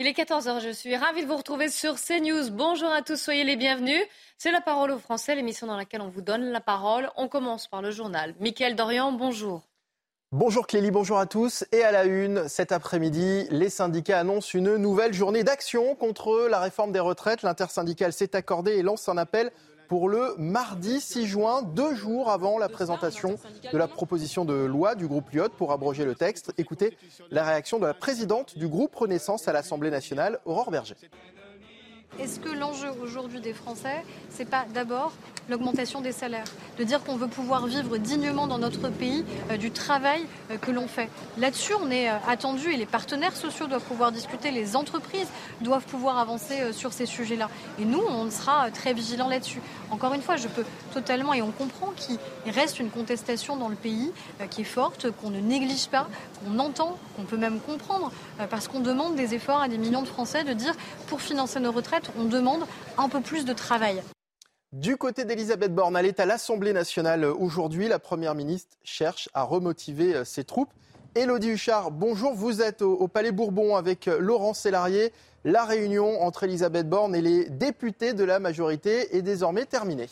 Il est 14h, je suis ravie de vous retrouver sur CNews. Bonjour à tous, soyez les bienvenus. C'est la parole aux Français, l'émission dans laquelle on vous donne la parole. On commence par le journal. Mickaël Dorian, bonjour. Bonjour Clélie, bonjour à tous. Et à la une, cet après-midi, les syndicats annoncent une nouvelle journée d'action contre la réforme des retraites. L'intersyndicale s'est accordé et lance un appel pour le mardi 6 juin, deux jours avant la présentation de la proposition de loi du groupe Lyot pour abroger le texte. Écoutez la réaction de la présidente du groupe Renaissance à l'Assemblée nationale, Aurore Berger. Est-ce que l'enjeu aujourd'hui des Français, c'est pas d'abord l'augmentation des salaires, de dire qu'on veut pouvoir vivre dignement dans notre pays euh, du travail euh, que l'on fait? Là-dessus, on est euh, attendu et les partenaires sociaux doivent pouvoir discuter, les entreprises doivent pouvoir avancer sur ces sujets-là. Et nous, on sera très vigilants là-dessus. Encore une fois, je peux totalement, et on comprend qu'il reste une contestation dans le pays qui est forte, qu'on ne néglige pas, qu'on entend, qu'on peut même comprendre, parce qu'on demande des efforts à des millions de Français de dire, pour financer nos retraites, on demande un peu plus de travail. Du côté d'Elisabeth Borne, elle est à l'Assemblée nationale aujourd'hui. La Première ministre cherche à remotiver euh, ses troupes. Élodie Huchard, bonjour. Vous êtes au, Palais Bourbon avec euh, Laurent Sélarié. La réunion entre Elisabeth Borne et les députés de la majorité est désormais terminée.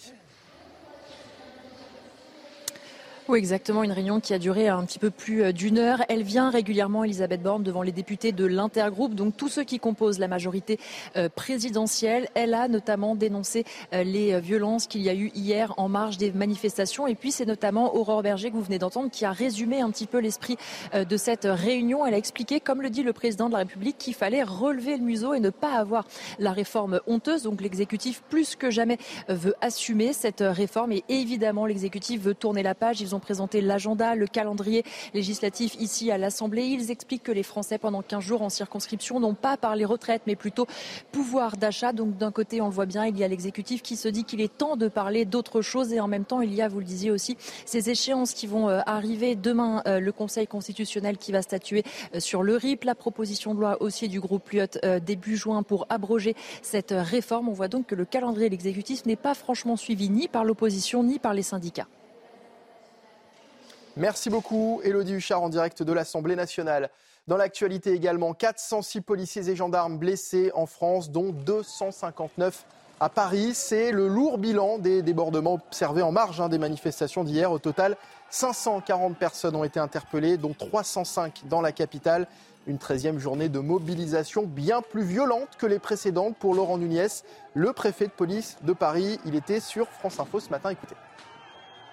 Oui, exactement. Une réunion qui a duré un petit peu plus euh, d'une heure. Elle vient régulièrement, Elisabeth Borne, devant les députés de l'intergroupe, donc tous ceux qui composent la majorité euh, présidentielle. Elle a notamment dénoncé euh, les violences qu'il y a eu hier en marge des manifestations. Et puis, c'est notamment Aurore Berger, que vous venez d'entendre, qui a résumé un petit peu l'esprit de cette réunion. Elle a expliqué, comme le dit le président de la République, qu'il fallait relever le museau et ne pas avoir la réforme honteuse. Donc, l'exécutif, plus que jamais, veut assumer cette réforme. Et évidemment, l'exécutif veut tourner la page ont présenté l'agenda, le calendrier législatif ici à l'Assemblée. Ils expliquent que les Français, pendant 15 jours en circonscription, n'ont pas parlé retraite, mais plutôt pouvoir d'achat. Donc d'un côté, on le voit bien, il y a l'exécutif qui se dit qu'il est temps de parler d'autre chose et en même temps, il y a, vous le disiez aussi, ces échéances qui vont euh, arriver. Demain, euh, le Conseil constitutionnel qui va statuer euh, sur le RIP, la proposition de loi aussi du groupe Lyot début juin pour abroger cette réforme. On voit donc que le calendrier de l'exécutif n'est pas franchement suivi ni par l'opposition ni par les syndicats. Merci beaucoup, Elodie Huchard, en direct de l'Assemblée nationale. Dans l'actualité également, 406 policiers et gendarmes blessés en France, dont 259 à Paris. C'est le lourd bilan des débordements observés en marge hein, des manifestations d'hier. Au total, 540 personnes ont été interpellées, dont 305 dans la capitale. Une 13e journée de mobilisation bien plus violente que les précédentes pour Laurent Nunez, le préfet de police de Paris. Il était sur France Info ce matin. Écoutez.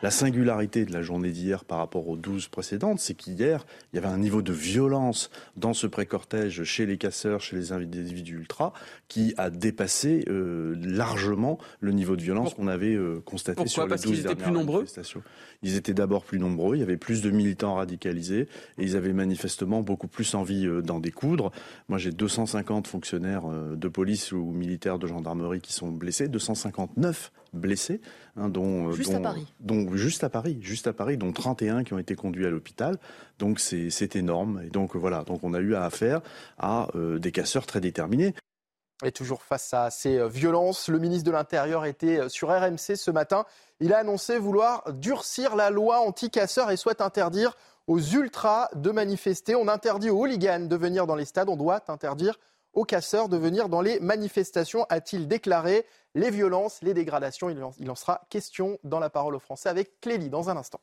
La singularité de la journée d'hier par rapport aux 12 précédentes, c'est qu'hier, il y avait un niveau de violence dans ce pré-cortège chez les casseurs, chez les individus ultra, qui a dépassé euh, largement le niveau de violence qu'on avait euh, constaté sur les 12 dernières plus nombreux Ils étaient d'abord plus nombreux, il y avait plus de militants radicalisés et ils avaient manifestement beaucoup plus envie euh, d'en découdre. Moi, j'ai 250 fonctionnaires de police ou militaires de gendarmerie qui sont blessés, 259 blessés, hein, dont, juste à Paris. dont juste à Paris, juste à Paris, dont 31 qui ont été conduits à l'hôpital. Donc c'est énorme. Et donc voilà, donc on a eu affaire à euh, des casseurs très déterminés. Et toujours face à ces euh, violences, le ministre de l'Intérieur était euh, sur RMC ce matin. Il a annoncé vouloir durcir la loi anti-casseurs et souhaite interdire aux ultras de manifester. On interdit aux hooligans de venir dans les stades. On doit interdire aux casseurs de venir dans les manifestations, a-t-il déclaré. Les violences, les dégradations, il en sera question dans la parole aux Français avec Clélie dans un instant.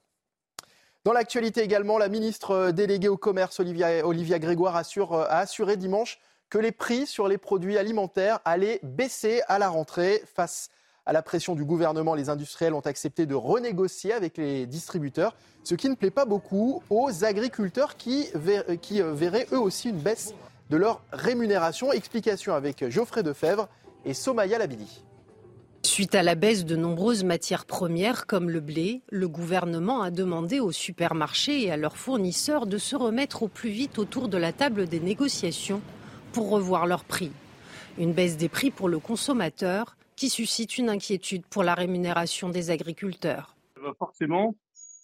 Dans l'actualité également, la ministre déléguée au commerce, Olivia, Grégoire, assure, euh, a assuré dimanche que les prix sur les produits alimentaires allaient baisser à la rentrée. Face à la pression du gouvernement, les industriels ont accepté de renégocier avec les distributeurs, ce qui ne plaît pas beaucoup aux agriculteurs qui, qui euh, verraient eux aussi une baisse de leur rémunération. Explication avec Geoffrey Defebvre et Somaya Labidi. Suite à la baisse de nombreuses matières premières comme le blé, le gouvernement a demandé aux supermarchés et à leurs fournisseurs de se remettre au plus vite autour de la table des négociations pour revoir leurs prix. Une baisse des prix pour le consommateur qui suscite une inquiétude pour la rémunération des agriculteurs. Ça va forcément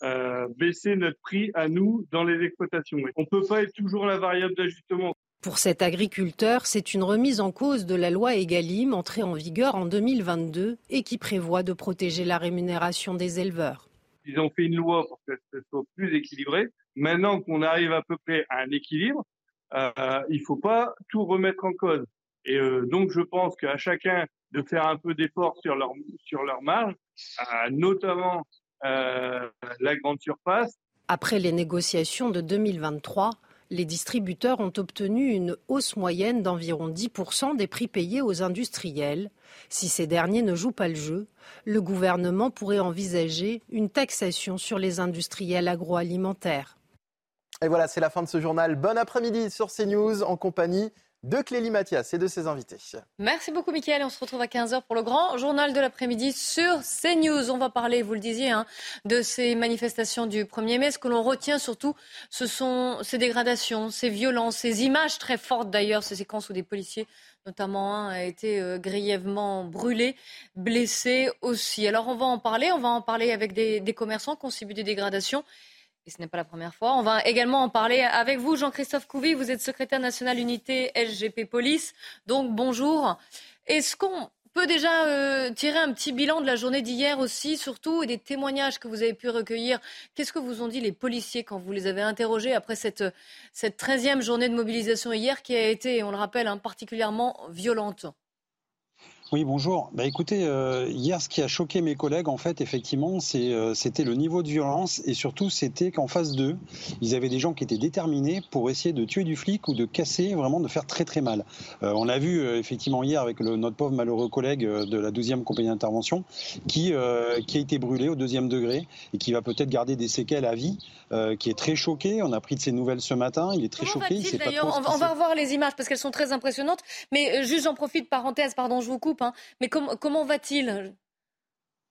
euh, baisser notre prix à nous dans les exploitations. On ne peut pas être toujours la variable d'ajustement. Pour cet agriculteur, c'est une remise en cause de la loi Egalim entrée en vigueur en 2022 et qui prévoit de protéger la rémunération des éleveurs. Ils ont fait une loi pour que ce soit plus équilibré. Maintenant qu'on arrive à peu près à un équilibre, euh, il ne faut pas tout remettre en cause. Et euh, donc je pense qu'à chacun de faire un peu d'effort sur leur sur leur marge, euh, notamment euh, la grande surface. Après les négociations de 2023, les distributeurs ont obtenu une hausse moyenne d'environ 10% des prix payés aux industriels. Si ces derniers ne jouent pas le jeu, le gouvernement pourrait envisager une taxation sur les industriels agroalimentaires. Et voilà, c'est la fin de ce journal. Bon après-midi sur CNews en compagnie de Clélie Mathias et de ses invités. Merci beaucoup, Mickaël. On se retrouve à 15h pour le grand journal de l'après-midi sur CNews. On va parler, vous le disiez, hein, de ces manifestations du 1er mai. Ce que l'on retient surtout, ce sont ces dégradations, ces violences, ces images très fortes d'ailleurs, ces séquences où des policiers notamment un a été euh, grièvement brûlé, blessé aussi. Alors on va en parler, on va en parler avec des, des commerçants qui ont subi des dégradations et ce n'est pas la première fois. On va également en parler avec vous, Jean-Christophe Couvi. Vous êtes secrétaire national unité SGP Police. Donc bonjour. Est-ce qu'on peut déjà euh, tirer un petit bilan de la journée d'hier aussi, surtout, et des témoignages que vous avez pu recueillir? Qu'est-ce que vous ont dit les policiers quand vous les avez interrogés après cette, cette 13e journée de mobilisation hier qui a été, on le rappelle, hein, particulièrement violente? Oui, bonjour. Bah, écoutez, euh, hier, ce qui a choqué mes collègues, en fait, effectivement, euh, c'était le niveau de violence et surtout, c'était qu'en face d'eux, ils avaient des gens qui étaient déterminés pour essayer de tuer du flic ou de casser, vraiment de faire très très mal. Euh, on l'a vu effectivement hier avec le, notre pauvre malheureux collègue de la 12e compagnie d'intervention qui, qui a été brûlé au deuxième degré et qui va peut-être garder des séquelles à vie, qui est très choqué. On a pris de ses nouvelles ce matin. Il est très choqué. Il on, va, on va revoir les images parce qu'elles sont très impressionnantes. Mais juste, j'en profite, parenthèse, pardon, je vous coupe. Mais comment va-t-il?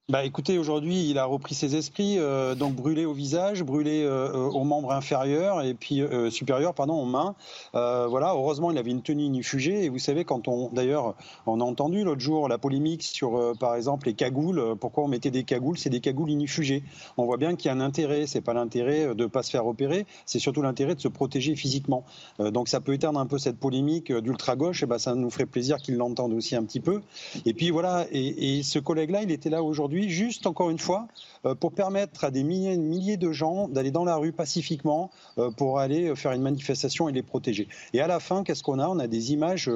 Bah, écoutez, aujourd'hui, il a repris ses esprits, euh, donc brûlé au visage, brûlé euh, euh, aux membres inférieurs et puis supérieurs, pardon, aux mains. voilà, heureusement, il avait une tenue inifugée. Et vous savez, quand on, d'ailleurs, on a entendu l'autre jour la polémique sur, par exemple, les cagoules. Pourquoi on mettait des cagoules C'est des cagoules inifugées. On voit bien qu'il y a un intérêt. C'est pas l'intérêt de pas se faire opérer, c'est surtout l'intérêt de se protéger physiquement. donc, ça peut éteindre un peu cette polémique d'ultra gauche. Et ben, ça nous ferait plaisir qu'il l'entende aussi un petit peu. Et puis voilà. Et ce collègue-là, il était là aujourd'hui juste encore une fois, euh, pour permettre à des milliers, de gens d'aller dans la rue pacifiquement euh, pour aller euh, faire une manifestation et les protéger. Et à la fin, qu'est-ce qu'on a? On a des images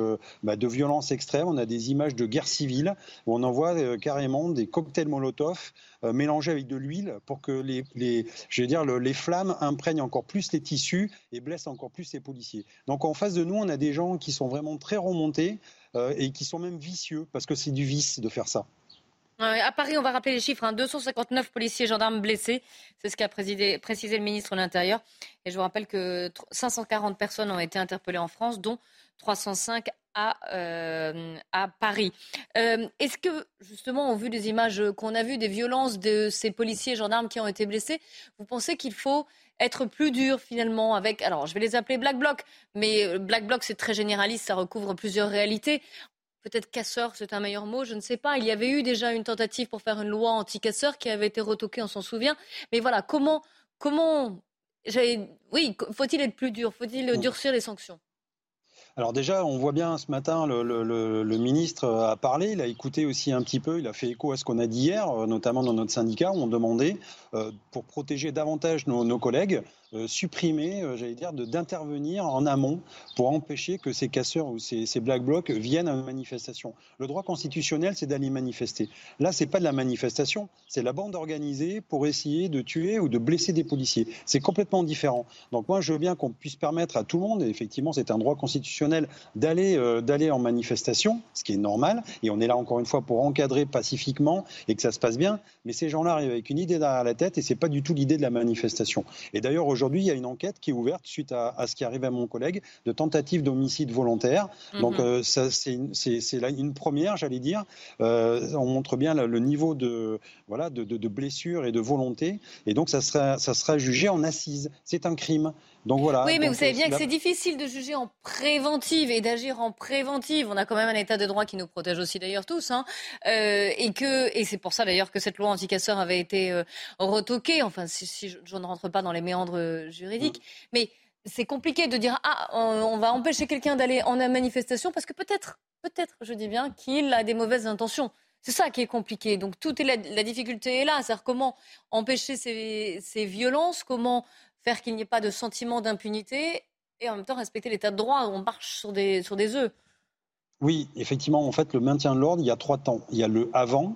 bah, de violence extrême, on a des images de guerre civile, où on envoie carrément des cocktails Molotov mélangés avec de l'huile pour que les flammes imprègnent encore plus les tissus et blessent encore plus les policiers. Donc en face de nous, on a des gens qui sont vraiment très remontés et qui sont même vicieux, parce que c'est du vice de faire ça. À Paris, on va rappeler les chiffres 259 hein. policiers et gendarmes blessés. C'est ce qu'a précisé le ministre de l'Intérieur. Et je vous rappelle que 540 personnes ont été interpellées en France, dont 305 à, euh, à Paris. Euh, est-ce que, justement, au vu des images qu'on a vues, des violences de ces policiers et gendarmes qui ont été blessés, vous pensez qu'il faut être plus dur finalement avec, alors je vais les appeler Black Bloc, mais euh, Black Bloc c'est très généraliste, ça recouvre plusieurs réalités peut-être casseur, c'est un meilleur mot, je ne sais pas. Il y avait eu déjà une tentative pour faire une loi anti-casseur qui avait été retoquée, on s'en souvient. Mais voilà, comment, comment, oui, faut-il être plus dur? Faut-il durcir les sanctions? Alors déjà, on voit bien ce matin, le, ministre a parlé, il a écouté aussi un petit peu, il a fait écho à ce qu'on a dit hier, notamment dans notre syndicat, où on demandait, euh, pour protéger davantage nos collègues, euh, supprimer, euh, j'allais dire, d'intervenir en amont pour empêcher que ces casseurs ou ces, black blocs viennent à une manifestation. Le droit constitutionnel, c'est d'aller manifester. Là, c'est pas de la manifestation, c'est la bande organisée pour essayer de tuer ou de blesser des policiers. C'est complètement différent. Donc moi, je veux bien qu'on puisse permettre à tout le monde, et effectivement, c'est un droit constitutionnel d'aller euh, en manifestation, ce qui est normal, et on est là encore une fois pour encadrer pacifiquement et que ça se passe bien. Mais ces gens-là arrivent avec une idée derrière la tête, et c'est pas du tout l'idée de la manifestation. Et d'ailleurs, aujourd'hui aujourd'hui, il y a une enquête qui est ouverte suite à, ce qui arrive à mon collègue de tentative d'homicide volontaire. Donc, mhm. c'est une, première, j'allais dire. on montre bien le, niveau de, voilà, de, de, de blessure et de volonté. Et donc, ça sera, ça sera jugé en assise. C'est un crime. Donc voilà. Oui, mais vous savez euh, bien que c'est difficile de juger en préventive et d'agir en préventive. On a quand même un état de droit qui nous protège aussi d'ailleurs tous, hein. euh, et que et c'est pour ça d'ailleurs que cette loi anti-casseurs avait été euh, retoquée. Enfin, si, je, ne rentre pas dans les méandres juridiques, mm. mais c'est compliqué de dire ah on, va empêcher quelqu'un d'aller en manifestation parce que peut-être, peut-être, je dis bien qu'il a des mauvaises intentions. C'est ça qui est compliqué. Donc, toute la, la difficulté est là. C'est-à-dire comment empêcher ces, ces violences, comment faire qu'il n'y ait pas de sentiment d'impunité et en même temps respecter l'état de droit. On marche sur des, sur des œufs. Oui, effectivement, en fait, le maintien de l'ordre, il y a trois temps. Il y a le avant,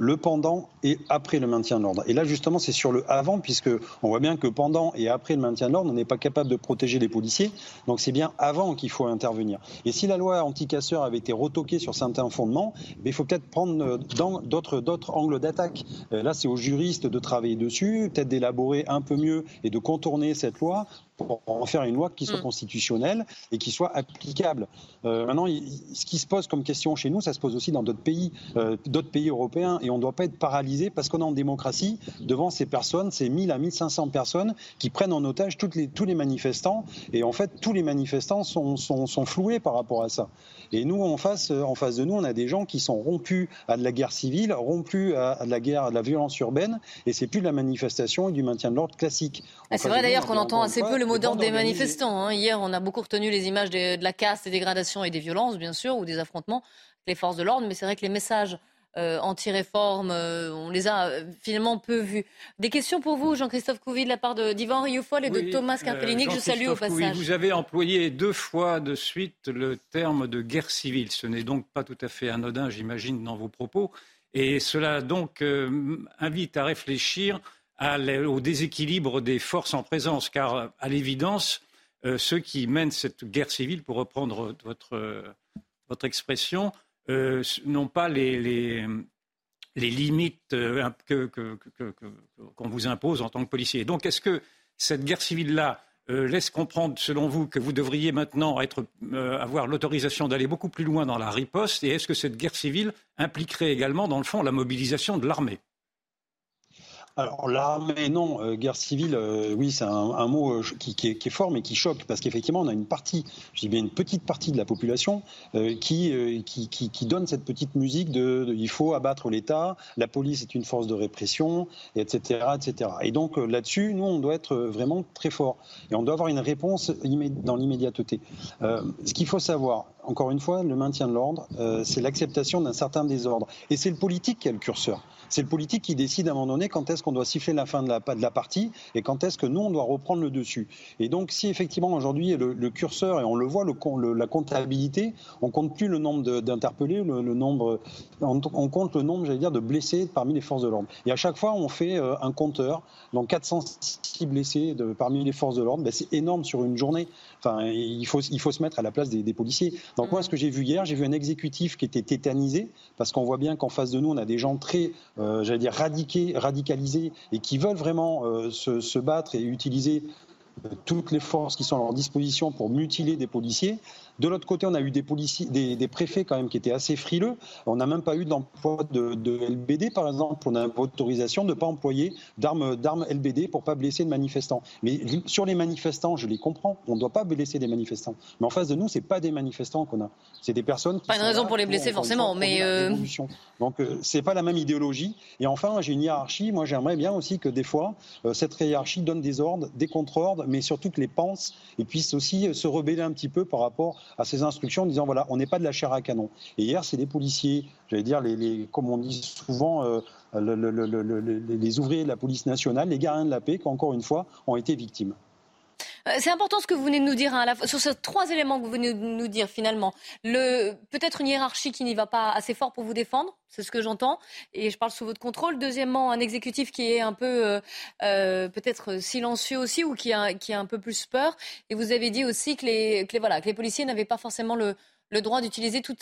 le pendant et après le maintien de l'ordre. Et là, justement, c'est sur le avant, puisque on voit bien que pendant et après le maintien de l'ordre, on n'est pas capable de protéger les policiers. Donc c'est bien avant qu'il faut intervenir. Et si la loi anti-casseurs avait été retoquée sur certains fondements, eh il faut peut-être prendre d'autres, d'autres angles d'attaque. Euh, là, c'est aux juristes de travailler dessus, peut-être d'élaborer un peu mieux et de contourner cette loi pour en faire une loi qui soit mm. constitutionnelle et qui soit applicable. Euh, maintenant, ce qui se pose comme question chez nous, ça se pose aussi dans d'autres pays, euh, d'autres pays européens, et on ne doit pas être paralysé parce qu'on est en démocratie devant ces personnes, ces 1000 à 1500 personnes qui prennent en otage toutes les, tous les manifestants, et en fait, tous les manifestants sont, sont, sont floués par rapport à ça. Et nous, en face, en face de nous, on a des gens qui sont rompus à de la guerre civile, rompus à, de la guerre, à de la violence urbaine, et c'est plus de la manifestation et du maintien de l'ordre classique. Ah, c'est vrai d'ailleurs qu'on entend assez peu le mot d'ordre des manifestants. Hein. Hier, on a beaucoup retenu les images de, la casse, des dégradations et des violences, bien sûr, ou des affrontements avec les forces de l'ordre, mais c'est vrai que les messages euh, anti-réforme, euh, on les a euh, finalement peu vus. Des questions pour vous, Jean-Christophe Couvi, de la part d'Ivan Rioufol et de Thomas Carpellini, que je salue au passage. vous avez employé deux fois de suite le terme de guerre civile. Ce n'est donc pas tout à fait anodin, j'imagine, dans vos propos. Et cela donc invite à réfléchir au déséquilibre des forces en présence, car à l'évidence, euh, ceux qui mènent cette guerre civile, pour reprendre votre, expression, euh, n'ont pas les, limites euh, qu'on vous impose en tant que policier. Donc, est-ce que cette guerre civile-là laisse comprendre, selon vous, que vous devriez maintenant avoir l'autorisation d'aller beaucoup plus loin dans la riposte Et est-ce que cette guerre civile impliquerait également, dans le fond, la mobilisation de l'armée? Alors l'armée, non. Euh, guerre civile, euh, oui, c'est un, mot euh, qui, est, fort, mais qui choque, parce qu'effectivement, on a une partie, je dis bien une petite partie de la population qui, qui, donne cette petite musique de, il faut abattre l'État, la police est une force de répression, etc., etc. Et donc là-dessus, nous, on doit être vraiment très fort, et on doit avoir une réponse dans l'immédiateté. ce qu'il faut savoir, encore une fois, le maintien de l'ordre, c'est l'acceptation d'un certain désordre, et c'est le politique qui a le curseur. C'est le politique qui décide à un moment donné quand est-ce qu'on doit siffler la fin de la, partie et quand est-ce que nous, on doit reprendre le dessus. Et donc, si effectivement aujourd'hui le, curseur, et on le voit, le, la comptabilité, on compte plus le nombre d'interpellés, le, nombre, on, compte le nombre, j'allais dire, de blessés parmi les forces de l'ordre. Et à chaque fois, on fait euh, un compteur. Donc 406 blessés parmi les forces de l'ordre, ben, c'est énorme sur une journée. Enfin, il faut, il faut se mettre à la place des, policiers. Donc moi, ce que j'ai vu hier, j'ai vu un exécutif qui était tétanisé, parce qu'on voit bien qu'en face de nous, on a des gens très, euh, j'allais dire, radiqués, radicalisés, et qui veulent vraiment euh, se, se, battre et utiliser euh, toutes les forces qui sont à leur disposition pour mutiler des policiers. De l'autre côté, on a eu des, policiers, des, préfets quand même qui étaient assez frileux. On n'a même pas eu d'emploi de, LBD, par exemple. On a autorisation de ne pas employer d'armes, LBD pour ne pas blesser de manifestants. Mais sur les manifestants, je les comprends. On ne doit pas blesser des manifestants. Mais en face de nous, ce n'est pas des manifestants qu'on a. C'est des personnes qui. Pas une raison pour les blesser, forcément, mais. Euh, Donc, euh, ce n'est pas la même idéologie. Et enfin, j'ai une hiérarchie. Moi, j'aimerais bien aussi que des fois, euh, cette hiérarchie donne des ordres, des contre-ordres, mais surtout que les pensent et puissent aussi se rebeller un petit peu par rapport à ces instructions en disant voilà, on n'est pas de la chair à canon. Et hier, c'est des policiers, j'allais dire, les, comme on dit souvent, euh, les ouvriers de la police nationale, les gardiens de la paix, qui encore une fois ont été victimes. Euh, c'est important ce que vous venez de nous dire hein, sur ces trois éléments que vous venez de nous dire finalement. peut-être une hiérarchie qui n'y va pas assez fort pour vous défendre, c'est ce que j'entends, et je parle sous votre contrôle. Deuxièmement, un exécutif qui est un peu euh, euh, peut-être silencieux aussi ou qui a, qui a un peu plus peur. Et vous avez dit aussi que les, voilà, que les policiers n'avaient pas forcément le, le droit d'utiliser tout,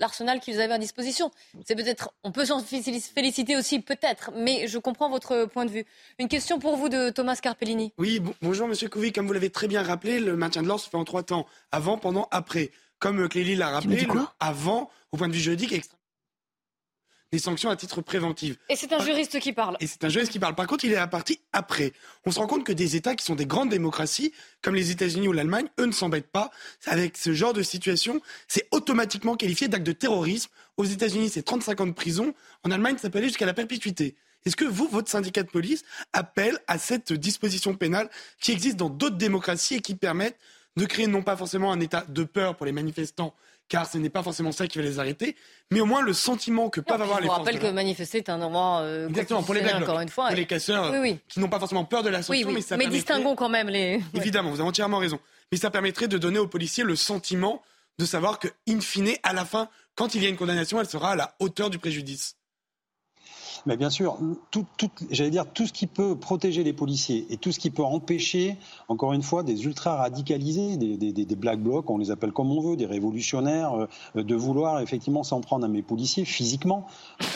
l'arsenal qu'ils avaient à disposition. C'est peut-être, on peut s'en féliciter aussi, peut-être, mais je comprends votre point de vue. Une question pour vous de Thomas Carpellini. Oui, bonjour Monsieur Couvi. Comme vous l'avez très bien rappelé, le maintien de l'ordre se fait en trois temps avant, pendant, après. Comme Clélie l'a rappelé, avant, au point de vue juridique, extrêmement des sanctions à titre préventif. Et c'est un juriste qui parle. Et c'est un juriste qui parle. Par contre, il est à partie après. On se rend compte que des États qui sont des grandes démocraties, comme les États-Unis ou l'Allemagne, eux ne s'embêtent pas avec ce genre de situation. C'est automatiquement qualifié d'acte de terrorisme. Aux États-Unis, c'est 35 ans de prison. En Allemagne, ça peut aller jusqu'à la perpétuité. Est-ce que vous, votre syndicat de police, appelle à cette disposition pénale qui existe dans d'autres démocraties et qui permettent de créer non pas forcément un état de peur pour les manifestants car ce n'est pas forcément ça qui va les arrêter, mais au moins le sentiment que peuvent avoir les forces. Je rappelle que manifester est un endroit euh, exactement pour les blagues, encore une fois, pour les casseurs qui n'ont pas forcément peur de la sanction, mais ça mais distinguons quand même les. Évidemment, vous avez entièrement raison, mais ça permettrait de donner aux policiers le sentiment de savoir que, in fine, à la fin, quand il y a une condamnation, elle sera à la hauteur du préjudice. Mais bien sûr, tout, j'allais dire tout ce qui peut protéger les policiers et tout ce qui peut empêcher, encore une fois, des ultra radicalisés, des, des, black blocs, on les appelle comme on veut, des révolutionnaires, euh, de vouloir effectivement s'en prendre à mes policiers physiquement.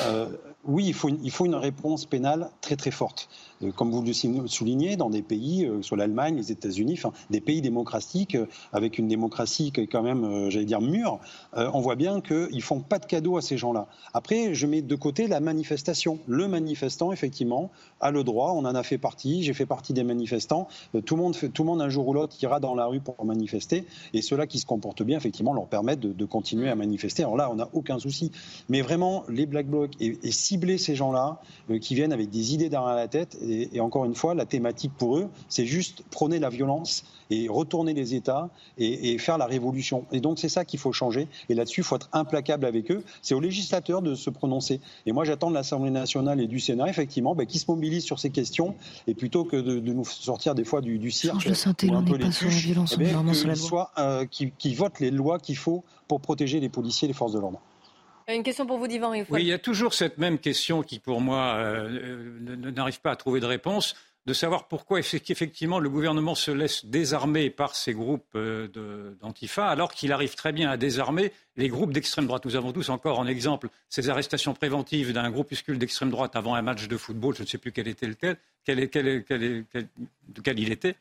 Euh, oui, il faut, une, réponse pénale très très forte. Euh, comme vous le soulignez, dans des pays, sur l'Allemagne, les États-Unis, des pays démocratiques, avec une démocratie qui est quand même, j'allais dire, mûre, on voit bien qu'ils ne font pas de cadeaux à ces gens-là. Après, je mets de côté la manifestation le manifestant, effectivement, a le droit. On en a fait partie. J'ai fait partie des manifestants. Euh, tout le monde, tout le monde un jour ou l'autre, ira dans la rue pour manifester. Et ceux-là qui se comportent bien, effectivement, leur permettent de, continuer à manifester. Alors là, on n'a aucun souci. Mais vraiment, les Black Blocs et, cibler ces gens-là euh, qui viennent avec des idées derrière la tête. Et, encore une fois, la thématique pour eux, c'est juste prôner la violence et retourner les États et, et faire la révolution. Et donc, c'est ça qu'il faut changer. Et là-dessus, il faut être implacable avec eux. C'est aux législateurs de se prononcer. Et moi, j'attends de l'Assemblée nationale et du Sénat, effectivement, bah, qui se mobilisent sur ces questions, et plutôt que de, nous sortir des fois du, du cirque, ou un peu les tuches, eh euh, qui, qui votent les lois qu'il faut pour protéger les policiers et les forces de l'ordre. Une question pour vous, Divan. Oui, il y a toujours cette même question qui, pour moi, euh, n'arrive pas à trouver de réponse de savoir pourquoi effectivement le gouvernement se laisse désarmer par ces groupes euh, d'antifa, alors qu'il arrive très bien à désarmer les groupes d'extrême droite. Nous avons tous encore en exemple ces arrestations préventives d'un groupuscule d'extrême droite avant un match de football, je ne sais plus quel était lequel, quel, quel, quel, de quel il était.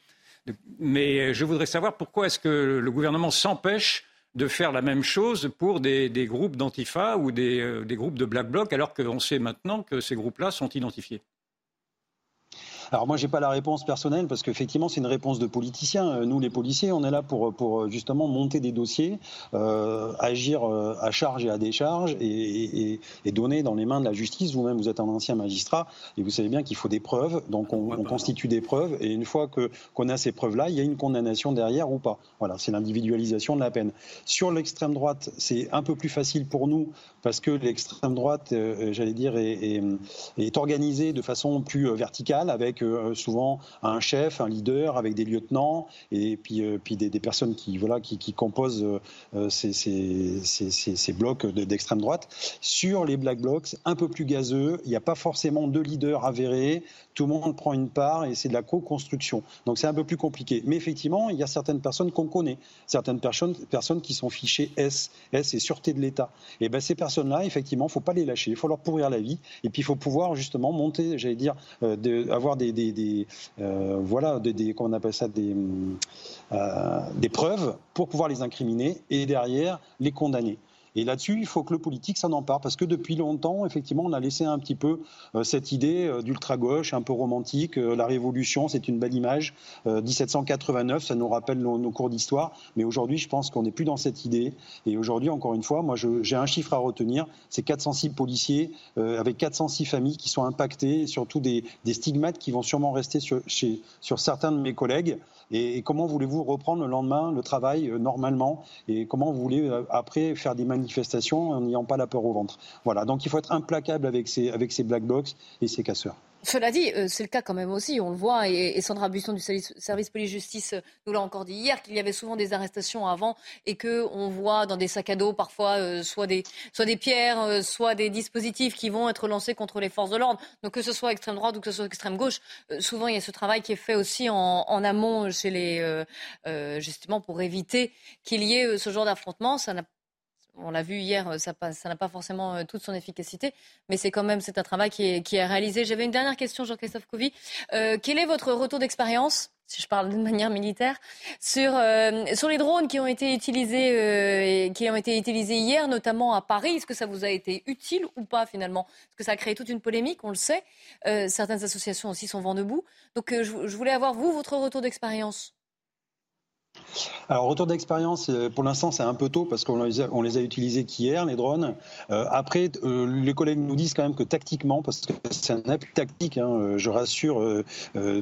Mais je voudrais savoir pourquoi est-ce que le gouvernement s'empêche de faire la même chose pour des, groupes d'antifa ou des, euh, des groupes de black bloc, alors qu'on sait maintenant que ces groupes-là sont identifiés. Alors moi, j'ai pas la réponse personnelle parce qu'effectivement, c'est une réponse de politicien. Euh, nous, les policiers, on est là pour, pour euh, justement monter des dossiers, euh, agir à charge et à décharge et, et, donner dans les mains de la justice. Vous-même, vous êtes un ancien magistrat et vous savez bien qu'il faut des preuves. Donc on, on constitue des preuves et une fois que qu'on a ces preuves-là, il y a une condamnation derrière ou pas. Voilà, c'est l'individualisation de la peine. Sur l'extrême droite, c'est un peu plus facile pour nous parce que l'extrême droite, j'allais dire, est, organisée de façon plus verticale avec euh, souvent un chef, un leader, avec des lieutenants et puis, euh, des, personnes qui, voilà, qui, composent euh, ces, blocs d'extrême droite. Sur les black blocs, un peu plus gazeux, il n'y a pas forcément de leader avéré, tout le monde prend une part et c'est de la co-construction. Donc c'est un peu plus compliqué. Mais effectivement, il y a certaines personnes qu'on connaît, certaines personnes, personnes qui sont fichées S, S et sûreté de l'État. Et ben ces personnes-là, effectivement, il ne faut pas les lâcher, il faut leur pourrir la vie et puis il faut pouvoir justement monter, j'allais dire, avoir des des, euh, voilà, des, comment on appelle ça, des, euh, des preuves pour pouvoir les incriminer et derrière les condamner. Et là-dessus, il faut que le politique s'en empare, parce que depuis longtemps, effectivement, on a laissé un petit peu euh, cette idée euh, d'ultra-gauche, un peu romantique. Euh, la Révolution, c'est une belle image. 1789, ça nous rappelle nos, cours d'histoire. Mais aujourd'hui, je pense qu'on n'est plus dans cette idée. Et aujourd'hui, encore une fois, moi, j'ai un chiffre à retenir. C'est 406 policiers avec 406 familles qui sont impactées, et surtout des, stigmates qui vont sûrement rester chez, sur certains de mes collègues. Et, comment voulez-vous reprendre le lendemain le travail normalement? Et comment voulez après faire des manifestations manifestation en n'ayant pas la peur au ventre? Voilà, donc il faut être implacable avec ces, avec ces black box et ces casseurs. Cela dit, euh, c'est le cas quand même aussi, on le voit, et, Sandra Buisson du service, police-justice euh, nous l'a encore dit hier, qu'il y avait souvent des arrestations avant et qu'on voit dans des sacs à dos parfois euh, soit, des, soit des pierres, soit des dispositifs qui vont être lancés contre les forces de l'ordre. Donc que ce soit extrême droite ou que ce soit extrême gauche, souvent il y a ce travail qui est fait aussi en, amont chez les, justement pour éviter qu'il y ait ce genre d'affrontement. On l'a vu hier, euh, ça n'a pas forcément euh, toute son efficacité, mais c'est quand même c'est un travail qui est, réalisé. J'avais une dernière question, Jean-Christophe Couvi. Euh, quel est votre retour d'expérience si je parle d'une manière militaire, sur, sur les drones qui ont été utilisés qui ont été utilisés hier, notamment à Paris? Est-ce que ça vous a été utile ou pas finalement? Parce que ça a créé toute une polémique, on le sait. certaines associations aussi sont vent debout. Donc je voulais avoir vous votre retour d'expérience. Alors, retour d'expérience, euh, pour l'instant, c'est un peu tôt parce qu'on les, a, utilisés qu'hier, les drones. Euh, après, euh, les collègues nous disent quand même que tactiquement, parce que c'est un appui tactique, hein, je rassure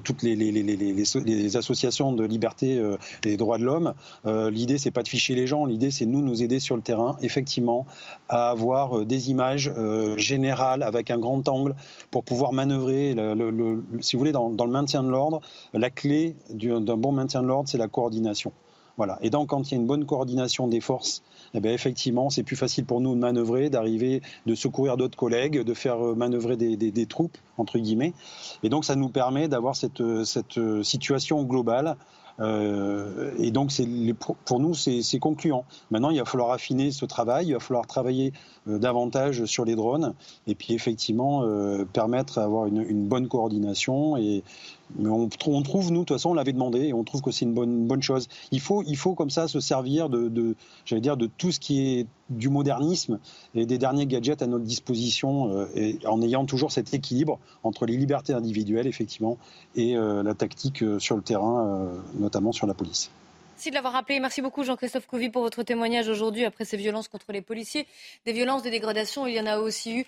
toutes les, associations de liberté et droits de l'homme, l'idée, c'est pas de ficher les gens, l'idée, c'est nous, nous aider sur le terrain, effectivement, à avoir des images générales avec un grand angle pour pouvoir manœuvrer, si vous voulez, dans le maintien de l'ordre. La clé d'un bon maintien de l'ordre, c'est la coordination. Voilà. Et donc, quand il y a une bonne coordination des forces, eh bien, effectivement, c'est plus facile pour nous de manœuvrer, d'arriver, de secourir d'autres collègues, de faire euh, manœuvrer des, troupes, entre guillemets. Et donc, ça nous permet d'avoir cette, euh, euh, situation globale et donc, pour nous, c'est concluant. Maintenant, il va falloir affiner ce travail, il va falloir travailler davantage sur les drones, et puis effectivement permettre d'avoir une, une, bonne coordination et, mais on, trouve, nous, de toute façon, on l'avait demandé et on trouve que c'est une bonne, chose. Il faut, il faut comme ça se servir de, j'allais dire, de tout ce qui est du modernisme et des derniers gadgets à notre disposition, euh, en ayant toujours cet équilibre entre les libertés individuelles, effectivement, et euh, la tactique euh, sur le terrain, notamment sur la police. Merci de l'avoir rappelé. Merci beaucoup Jean-Christophe Couvi pour votre témoignage aujourd'hui après ces violences contre les policiers. Des violences, des dégradations, il y en a aussi eu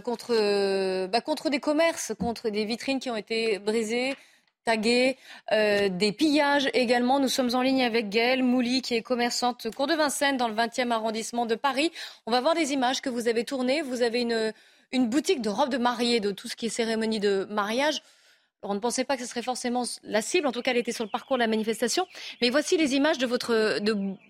contre, bah, contre des commerces, contre des vitrines qui ont été brisées, taguées, des pillages également. Nous sommes en ligne avec Gaëlle Mouli, qui est commerçante cour de Vincennes dans le 20e arrondissement de Paris. On va voir des images que vous avez tournées. Vous avez une, une boutique de robes de mariée, de tout ce qui est cérémonie de mariage. On ne pensait pas que ce serait forcément la cible. En tout cas, elle était sur le parcours de la manifestation. Mais voici les images de votre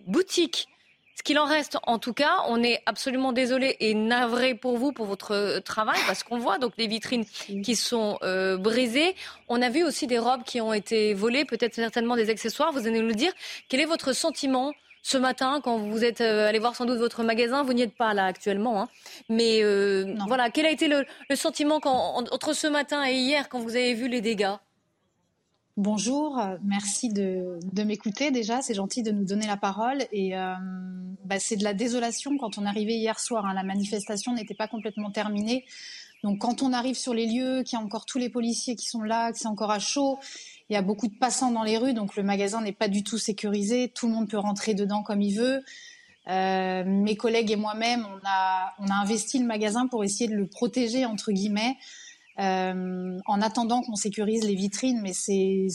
boutique. Ce qu'il en reste, en tout cas, on est absolument désolé et navré pour vous, pour votre travail, parce qu'on voit donc les vitrines qui sont euh, brisées. On a vu aussi des robes qui ont été volées, peut-être certainement des accessoires. Vous allez nous le dire. Quel est votre sentiment ce matin, quand vous êtes euh, allé voir sans doute votre magasin, vous n'y êtes pas là actuellement, hein. mais euh, voilà, quel a été le, sentiment entre ce matin et hier quand vous avez vu les dégâts? Bonjour, merci de, m'écouter déjà, c'est gentil de nous donner la parole. Et euh, bah, c'est de la désolation quand on arrivait hier soir, hein. la manifestation n'était pas complètement terminée. Donc quand on arrive sur les lieux, qu'il y a encore tous les policiers qui sont là, que c'est encore à chaud, il y a beaucoup de passants dans les rues, donc le magasin n'est pas du tout sécurisé. Tout le monde peut rentrer dedans comme il veut. Euh, mes collègues et moi-même, on a, investi le magasin pour essayer de le protéger, entre guillemets, euh, en attendant qu'on sécurise les vitrines, mais c'est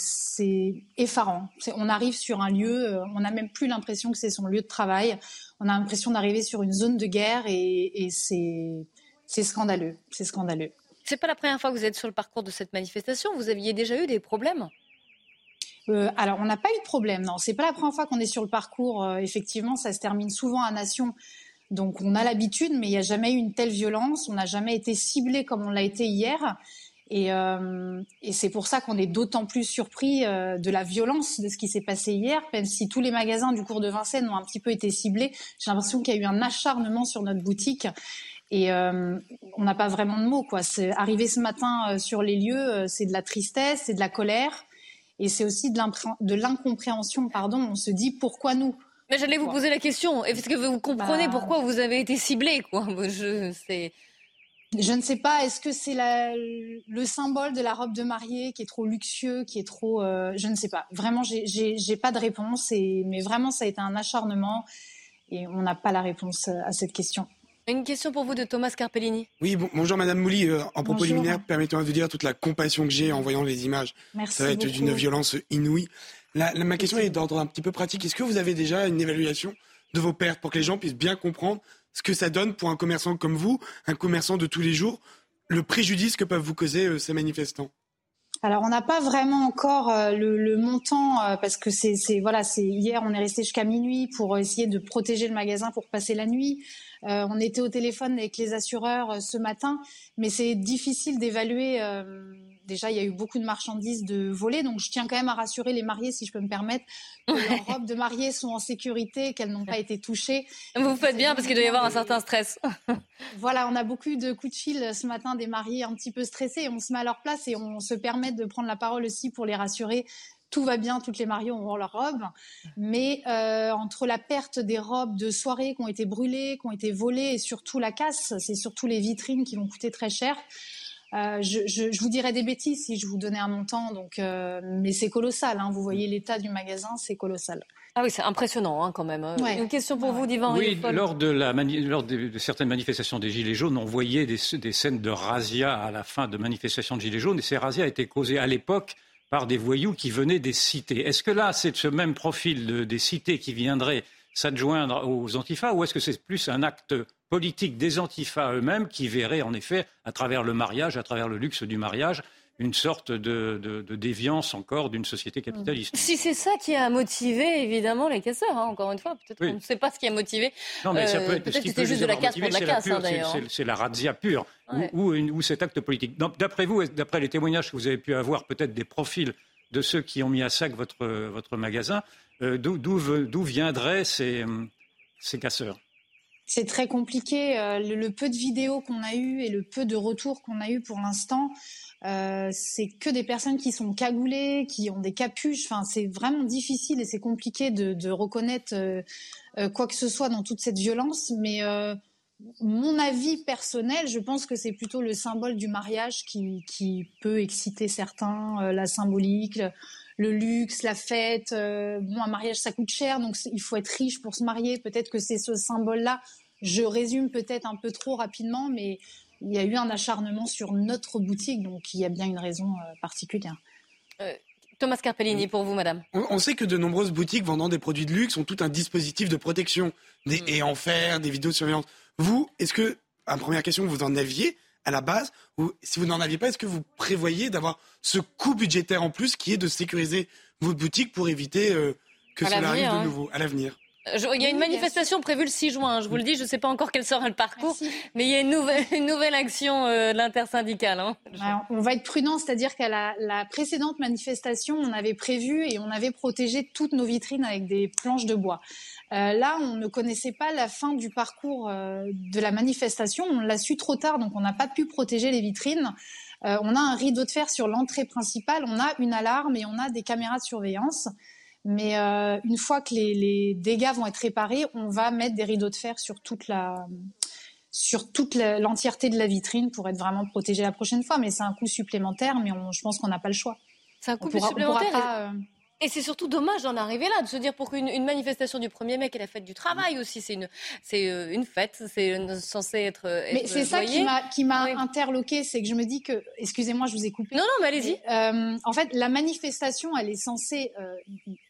effarant. On arrive sur un lieu, euh, on n'a même plus l'impression que c'est son lieu de travail. On a l'impression d'arriver sur une zone de guerre et, et c'est scandaleux. C'est scandaleux. C'est pas la première fois que vous êtes sur le parcours de cette manifestation. Vous aviez déjà eu des problèmes euh, alors, on n'a pas eu de problème, non. C'est pas la première fois qu'on est sur le parcours. Euh, effectivement, ça se termine souvent à Nation. Donc, on a l'habitude, mais il n'y a jamais eu une telle violence. On n'a jamais été ciblé comme on l'a été hier. Et, euh, et c'est pour ça qu'on est d'autant plus surpris de la violence de ce qui s'est passé hier, même si tous les magasins du cours de Vincennes ont un petit peu été ciblés. J'ai l'impression qu'il y a eu un acharnement sur notre boutique. Et on n'a pas vraiment de mots, quoi. C'est arrivé ce matin sur les lieux, c'est de la tristesse, c'est de la colère. Et c'est aussi de l'incompréhension, pardon. On se dit pourquoi nous? Mais j'allais vous poser la question. Est-ce que vous comprenez bah, pourquoi vous avez été ciblé quoi Je Je ne sais pas. Est-ce que c'est le symbole de la robe de mariée qui est trop luxueux, qui est trop. Euh, je ne sais pas. Vraiment, j'ai pas de réponse. Et... Mais vraiment, ça a été un acharnement. Et on n'a pas la réponse à cette question. Une question pour vous de Thomas Carpellini. Oui, bonjour Madame Mouli. Euh, en propos liminaire, permettez-moi de dire toute la compassion que j'ai en voyant les images. Merci Ça va être d'une violence inouïe. ma question est d'ordre un petit peu pratique. Est-ce que vous avez déjà une évaluation de vos pertes pour que les gens puissent bien comprendre ce que ça donne pour un commerçant comme vous, un commerçant de tous les jours le préjudice que peuvent vous causer ces manifestants? Alors on n'a pas vraiment encore le, le, montant parce que c'est voilà c'est hier on est resté jusqu'à minuit pour essayer de protéger le magasin pour passer la nuit. Euh, on était au téléphone avec les assureurs euh, ce matin, mais c'est difficile d'évaluer. Euh, déjà, il y a eu beaucoup de marchandises de volées, donc je tiens quand même à rassurer les mariés, si je peux me permettre, que leurs robes de mariée sont en sécurité, qu'elles n'ont pas été touchées. Vous faites bien parce qu'il doit y avoir un certain stress. voilà, on a beaucoup de coups de fil ce matin des mariés un petit peu stressés. On se met à leur place et on se permet de prendre la parole aussi pour les rassurer tout va bien, toutes les mariées ont leurs robes, mais euh, entre la perte des robes de soirée qui ont été brûlées, qui ont été volées, et surtout la casse, c'est surtout les vitrines qui vont coûter très cher. Euh, je, vous dirais des bêtises si je vous donnais un montant, donc, euh, mais c'est colossal. Hein. vous voyez l'état du magasin, c'est colossal. Ah oui, c'est impressionnant hein, quand même. Hein. Une question pour vous, Divan. Oui, lors, de, la lors de, certaines manifestations des Gilets jaunes, on voyait des, des, scènes de razzia à la fin de manifestations de Gilets jaunes, et ces razzias étaient causées à l'époque par des voyous qui venaient des cités. Est-ce que là, c'est ce même profil des cités qui viendrait s'adjoindre aux antifas ou est-ce que c'est plus un acte politique des antifas eux-mêmes qui verraient en effet, à travers le mariage, à travers le luxe du mariage, une sorte de, déviance encore d'une société capitaliste. Si c'est ça qui a motivé évidemment les casseurs, hein, encore une fois, peut-être qu'on ne sait pas ce qui a motivé. Non, mais ça peut être, peut-être que c'était juste de la casse pour de la casse, hein, d'ailleurs. C'est la razzia pure, ou, cet acte politique. D'après vous, d'après les témoignages que vous avez pu avoir, peut-être des profils de ceux qui ont mis à sac votre, votre magasin, euh, d'où viendraient ces, ces casseurs? C'est très compliqué. Euh, le, peu de vidéos qu'on a eues et le peu de retours qu'on a eu pour l'instant, euh, c'est que des personnes qui sont cagoulées, qui ont des capuches. Enfin, c'est vraiment difficile et c'est compliqué de, reconnaître euh, euh, quoi que ce soit dans toute cette violence. Mais mon avis personnel, je pense que c'est plutôt le symbole du mariage qui, peut exciter certains, la symbolique, le, luxe, la fête. bon, un mariage, ça coûte cher, donc il faut être riche pour se marier. Peut-être que c'est ce symbole-là. Je résume peut-être un peu trop rapidement, mais il y a eu un acharnement sur notre boutique, donc il y a bien une raison euh, particulière. Euh, Thomas Carpellini, pour vous, madame. On, sait que de nombreuses boutiques vendant des produits de luxe ont tout un dispositif de protection, des mm. et en fer, des vidéosurveillance. Vous, est-ce que, en première question, vous en aviez à la base, ou si vous n'en aviez pas, est-ce que vous prévoyez d'avoir ce coût budgétaire en plus qui est de sécuriser votre boutique pour éviter euh, que cela arrive de nouveau à l'avenir? Il y a une manifestation prévue le 6 juin, je vous le dis, je ne sais pas encore quel sera le parcours, mais il y a une nouvelle, une nouvelle action euh, de l'intersyndicale. Hein. on va être prudent, c'est-à-dire qu'à la, la, précédente manifestation, on avait prévu et on avait protégé toutes nos vitrines avec des planches de bois. Euh, là, on ne connaissait pas la fin du parcours euh, de la manifestation, on l'a su trop tard, donc on n'a pas pu protéger les vitrines. Euh, on a un rideau de fer sur l'entrée principale, on a une alarme et on a des caméras de surveillance. Mais euh, une fois que les, dégâts vont être réparés, on va mettre des rideaux de fer sur toute la sur toute l'entièreté de la vitrine pour être vraiment protégé la prochaine fois. Mais c'est un coût supplémentaire, mais je pense qu'on n'a pas le choix. C'est un coût supplémentaire. Et c'est surtout dommage d'en arriver là, de se dire pour qu'une une manifestation du 1er mai, qui est la fête du travail aussi, c'est une, c'est euh, une fête, c'est censé être. être mais c'est ça qui m'a, qui m'a interloqué, c'est que je me dis que, excusez-moi, je vous ai coupé. Non, non, mais allez-y. Euh, en fait, la manifestation, elle est censée euh,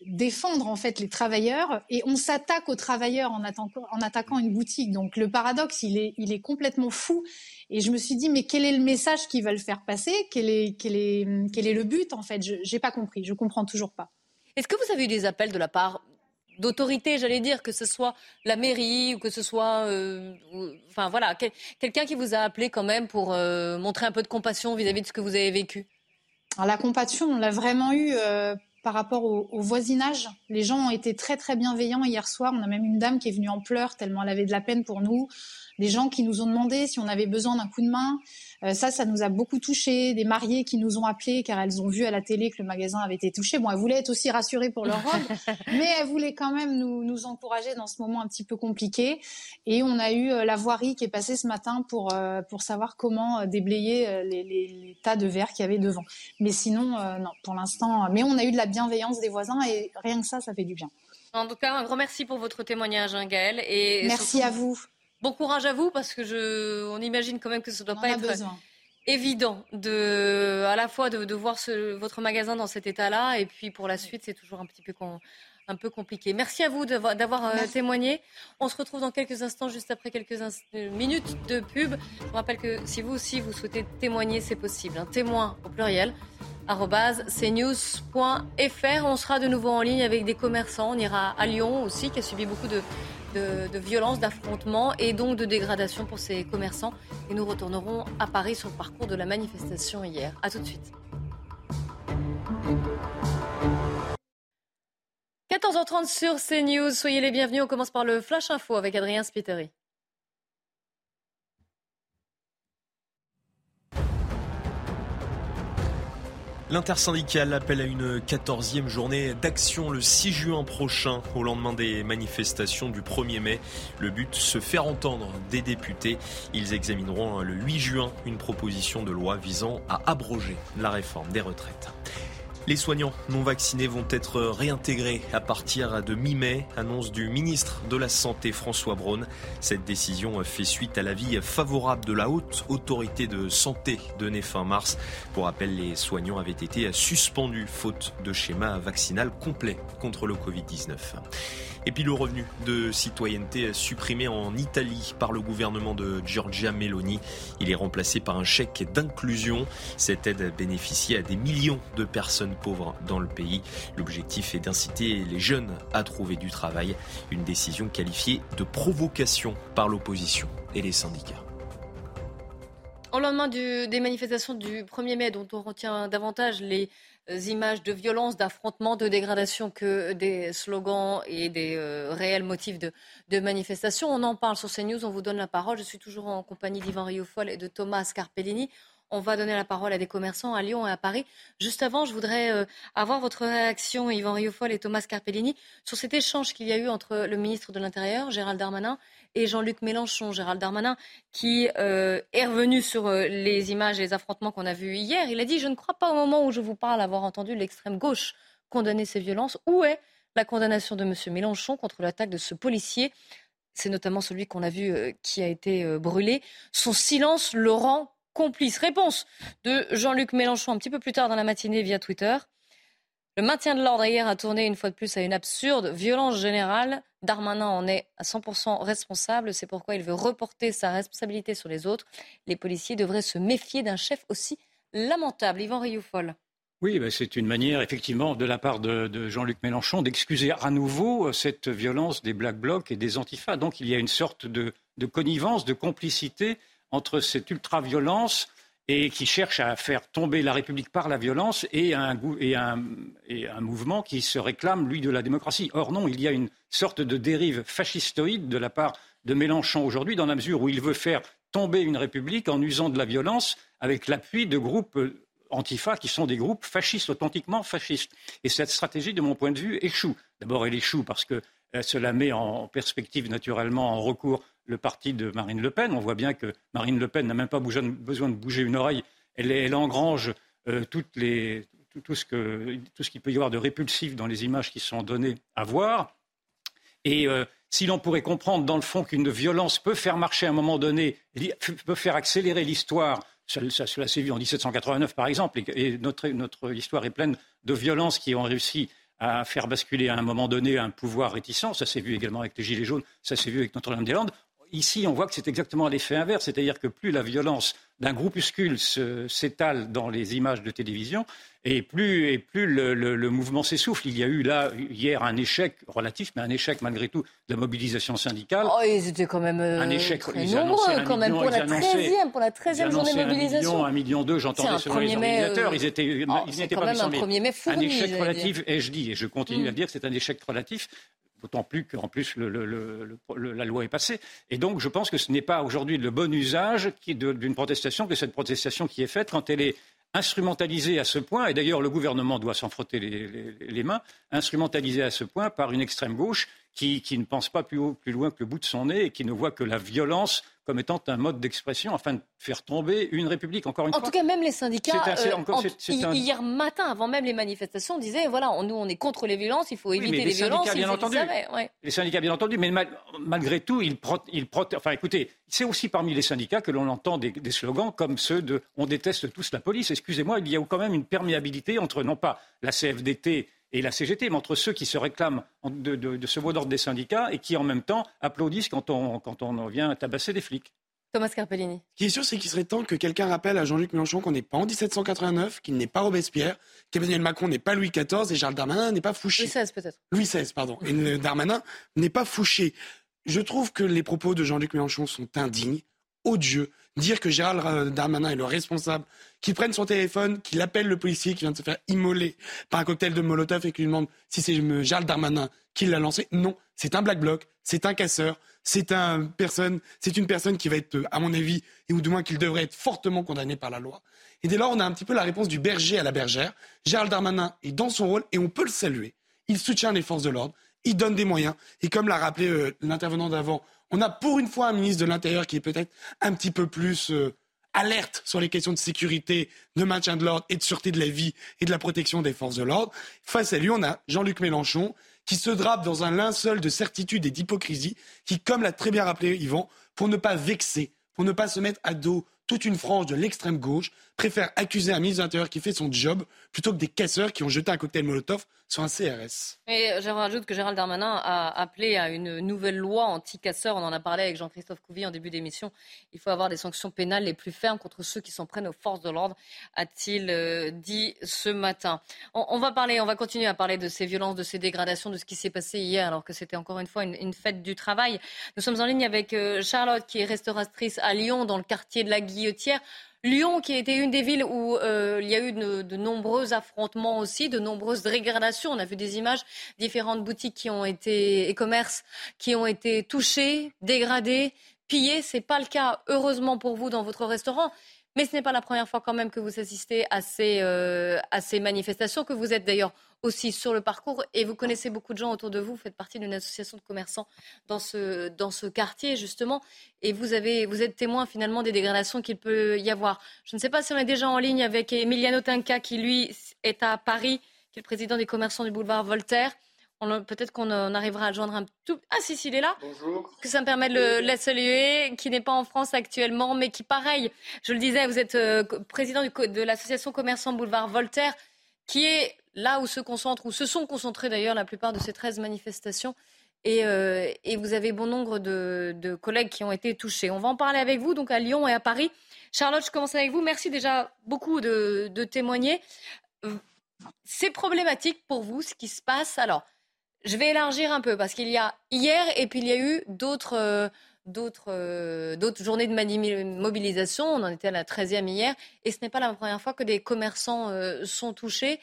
défendre en fait les travailleurs, et on s'attaque aux travailleurs en, attaquant, en attaquant une boutique. Donc le paradoxe, il est, il est complètement fou. Et je me suis dit, mais quel est le message qu'ils veulent faire passer? Quel est, quel, est, quel est le but en fait? Je n'ai pas compris, je comprends toujours pas. Est-ce que vous avez eu des appels de la part d'autorités, j'allais dire, que ce soit la mairie ou que ce soit, euh, enfin voilà, quelqu'un qui vous a appelé quand même pour euh, montrer un peu de compassion vis-à-vis de ce que vous avez vécu? Alors, La compassion, on l'a vraiment eu euh, par rapport au, voisinage. Les gens ont été très très bienveillants hier soir. On a même une dame qui est venue en pleurs tellement elle avait de la peine pour nous des gens qui nous ont demandé si on avait besoin d'un coup de main. Euh, ça, ça nous a beaucoup touché. Des mariées qui nous ont appelés car elles ont vu à la télé que le magasin avait été touché. Bon, elles voulaient être aussi rassurées pour leur robe, mais elles voulaient quand même nous, nous encourager dans ce moment un petit peu compliqué. Et on a eu euh, la voirie qui est passée ce matin pour, euh, pour savoir comment déblayer les, les, les tas de verre qu'il y avait devant. Mais sinon, non, pour l'instant. Mais on a eu de la bienveillance des voisins et rien que ça, ça fait du bien. En tout cas, un grand merci pour votre témoignage, hein, Gaëlle. Et merci à vous. Bon courage à vous parce que je, on imagine quand même que ça ne doit pas être évident de, à la fois de, voir votre magasin dans cet état-là et puis pour la suite c'est toujours un petit peu un peu compliqué. Merci à vous d'avoir euh, témoigné. On se retrouve dans quelques instants, juste après quelques euh, minutes de pub. Je vous rappelle que si vous aussi vous souhaitez témoigner, c'est possible. Un témoin au pluriel cnews.fr. On sera de nouveau en ligne avec des commerçants. On ira à Lyon aussi, qui a subi beaucoup de, violences, d'affrontements et donc de dégradation pour ces commerçants. Et nous retournerons à Paris sur le parcours de la manifestation hier. A tout de suite. 14h30 sur CNews. Soyez les bienvenus. On commence par le Flash Info avec Adrien Spiteri. L'intersyndicale appelle à une 14e journée d'action le 6 juin prochain, au lendemain des manifestations du 1er mai. Le but, se faire entendre des députés. Ils examineront le 8 juin une proposition de loi visant à abroger la réforme des retraites. Les soignants non vaccinés vont être réintégrés à partir de mi-mai, annonce du ministre de la Santé François Braun. Cette décision fait suite à l'avis favorable de la haute autorité de santé donnée fin mars. Pour rappel, les soignants avaient été suspendus faute de schéma vaccinal complet contre le Covid-19. Et puis le revenu de citoyenneté supprimé en Italie par le gouvernement de Giorgia Meloni. Il est remplacé par un chèque d'inclusion. Cette aide bénéficie à des millions de personnes pauvres dans le pays. L'objectif est d'inciter les jeunes à trouver du travail. Une décision qualifiée de provocation par l'opposition et les syndicats. Au lendemain des manifestations du 1er mai, dont on retient davantage les euh, images de violence, d'affrontement, de dégradation que des slogans et des euh, réels motifs de, manifestation. On en parle sur CNews, on vous donne la parole. Je suis toujours en compagnie d'Ivan Riofol et de Thomas Scarpellini. On va donner la parole à des commerçants à Lyon et à Paris. Juste avant, je voudrais euh, avoir votre réaction, Yvan Riofol et Thomas Carpellini, sur cet échange qu'il y a eu entre le ministre de l'Intérieur, Gérald Darmanin, et Jean-Luc Mélenchon. Gérald Darmanin, qui euh, est revenu sur euh, les images et les affrontements qu'on a vus hier. Il a dit Je ne crois pas au moment où je vous parle avoir entendu l'extrême gauche condamner ces violences. Où est la condamnation de M. Mélenchon contre l'attaque de ce policier? C'est notamment celui qu'on a vu qui a été brûlé. Son silence le rend complice. Réponse de Jean-Luc Mélenchon un petit peu plus tard dans la matinée via Twitter. Le maintien de l'ordre hier a tourné une fois de plus à une absurde violence générale. Darmanin en est à 100% responsable. C'est pourquoi il veut reporter sa responsabilité sur les autres. Les policiers devraient se méfier d'un chef aussi lamentable. Yvan Rioufol. Oui, ben, c'est une manière, effectivement, de la part de, Jean-Luc Mélenchon d'excuser à nouveau cette violence des Black Blocs et des Antifas. Donc il y a une sorte de connivence, de complicité entre cette ultra-violence et qui cherche à faire tomber la République par la violence et un, mouvement qui se réclame, lui, de la démocratie. Or non, il y a une sorte de dérive fascistoïde de la part de Mélenchon aujourd'hui, dans la mesure où il veut faire tomber une République en usant de la violence avec l'appui de groupes antifa qui sont des groupes fascistes, authentiquement fascistes. Et cette stratégie, de mon point de vue, échoue. D'abord, elle échoue parce que euh, cela met en perspective naturellement en recours le parti de Marine Le Pen. On voit bien que Marine Le Pen n'a même pas besoin de bouger une oreille. Elle, engrange euh, tout, ce qu'il peut y avoir de répulsif dans les images qui sont données à voir. Et euh, si l'on pourrait comprendre dans le fond qu'une violence peut faire marcher à un moment donné, peut faire accélérer l'histoire, cela, s'est vu en 1789 par exemple, et, notre, notre, histoire est pleine de violences qui ont réussi à faire basculer à un moment donné un pouvoir réticent. Ça s'est vu également avec les Gilets jaunes, ça s'est vu avec Notre-Dame-des-Landes. Ici, on voit que c'est exactement l'effet inverse, c'est-à-dire que plus la violence d'un groupuscule s'étale dans les images de télévision, et plus, et plus le, mouvement s'essouffle. Il y a eu là, hier, un échec relatif, mais un échec malgré tout de la mobilisation syndicale. Oh, ils étaient quand même euh, un échec, très nombreux, quand même, pour la 13e, pour la 13e journée de mobilisation. Un million, un million deux, j'entendais sur les organisateurs. Euh, ils étaient, oh, ils n'étaient pas même un premier mai fourni, Un échec relatif, ai-je dit, et je continue mm. à dire que c'est un échec relatif d'autant plus qu'en plus la loi est passée. Et donc je pense que ce n'est pas aujourd'hui le bon usage d'une protestation que cette protestation qui est faite quand elle est instrumentalisée à ce point, et d'ailleurs le gouvernement doit s'en frotter les, mains, instrumentalisée à ce point par une extrême gauche qui, ne pense pas plus, haut, plus loin que le bout de son nez et qui ne voit que la violence comme étant un mode d'expression afin de faire tomber une république. Encore une en fois. tout cas, même les syndicats, euh, hier matin, avant même les manifestations, disaient voilà, nous on est contre les violences, il faut éviter les, violences. Bien entendu. Les syndicats, bien entendu, mais malgré tout, ils, Enfin, écoutez, c'est aussi parmi les syndicats que l'on entend des, des, slogans comme ceux de on déteste tous la police. Excusez-moi, il y a quand même une perméabilité entre non pas la CFDT et la CGT, mais entre ceux qui se réclament de, ce mot d'ordre des syndicats et qui en même temps applaudissent quand on, quand on vient tabasser des flics. Thomas Carpellini. Ce qui est sûr, c'est qu'il serait temps que quelqu'un rappelle à Jean-Luc Mélenchon qu'on n'est pas en 1789, qu'il n'est pas Robespierre, qu'Emmanuel Macron n'est pas Louis XIV et Charles Darmanin n'est pas Fouché. Louis XVI peut-être. Louis XVI, pardon. Et Darmanin n'est pas Fouché. Je trouve que les propos de Jean-Luc Mélenchon sont indignes, odieux. Dire que Gérald Darmanin est le responsable, qu'il prenne son téléphone, qu'il appelle le policier qui vient de se faire immoler par un cocktail de Molotov et qu'il lui demande si c'est Gérald Darmanin qui l'a lancé. Non, c'est un black bloc, c'est un casseur, c'est personne, c'est une personne qui va être, à mon avis, et ou du moins qu'il devrait être fortement condamné par la loi. Et dès lors, on a un petit peu la réponse du berger à la bergère. Gérald Darmanin est dans son rôle et on peut le saluer. Il soutient les forces de l'ordre, il donne des moyens. Et comme l'a rappelé euh, l'intervenant d'avant, on a pour une fois un ministre de l'Intérieur qui est peut-être un petit peu plus euh, alerte sur les questions de sécurité, de maintien de l'ordre et de sûreté de la vie et de la protection des forces de l'ordre. Face à lui, on a Jean-Luc Mélenchon qui se drape dans un linceul de certitude et d'hypocrisie, qui, comme l'a très bien rappelé Yvan, pour ne pas vexer, pour ne pas se mettre à dos toute une frange de l'extrême gauche préfère accuser un ministre de l'Intérieur qui fait son job plutôt que des casseurs qui ont jeté un cocktail Molotov sur un CRS. Et je rajoute que Gérald Darmanin a appelé à une nouvelle loi anti-casseurs. On en a parlé avec Jean-Christophe Couvi en début d'émission. Il faut avoir des sanctions pénales les plus fermes contre ceux qui s'en prennent aux forces de l'ordre, a-t-il euh, dit ce matin. On, va parler, on va continuer à parler de ces violences, de ces dégradations, de ce qui s'est passé hier, alors que c'était encore une fois une, fête du travail. Nous sommes en ligne avec euh, Charlotte, qui est restauratrice à Lyon, dans le quartier de la Guillotière. Lyon, qui était une des villes où euh, il y a eu de, nombreux affrontements aussi, de nombreuses dégradations. On a vu des images, différentes boutiques qui ont été et commerces qui ont été touchés, dégradés, pillés. C'est pas le cas, heureusement pour vous, dans votre restaurant. Mais ce n'est pas la première fois quand même que vous assistez à ces, euh, à ces manifestations, que vous êtes d'ailleurs aussi sur le parcours et vous connaissez beaucoup de gens autour de vous. Vous faites partie d'une association de commerçants dans ce, dans ce quartier justement et vous, avez, vous êtes témoin finalement des dégradations qu'il peut y avoir. Je ne sais pas si on est déjà en ligne avec Emiliano Tinca qui lui est à Paris, qui est le président des commerçants du boulevard Voltaire. Peut-être qu'on arrivera à joindre un tout. Ah, si, si, il est là. Bonjour. Que ça me permet de le, saluer, qui n'est pas en France actuellement, mais qui, pareil, je le disais, vous êtes euh, président de l'association Commerçants Boulevard Voltaire, qui est là où se concentrent, où se sont concentrées d'ailleurs la plupart de ces 13 manifestations. Euh, et, vous avez bon nombre de, collègues qui ont été touchés. On va en parler avec vous, donc à Lyon et à Paris. Charlotte, je commence avec vous. Merci déjà beaucoup de, témoigner. Euh, c'est problématique pour vous ce qui se passe. Alors, je vais élargir un peu parce qu'il y a hier et puis il y a eu d'autres. Euh, d'autres journées de mobilisation. On en était à la 13e hier. Et ce n'est pas la première fois que des commerçants sont touchés.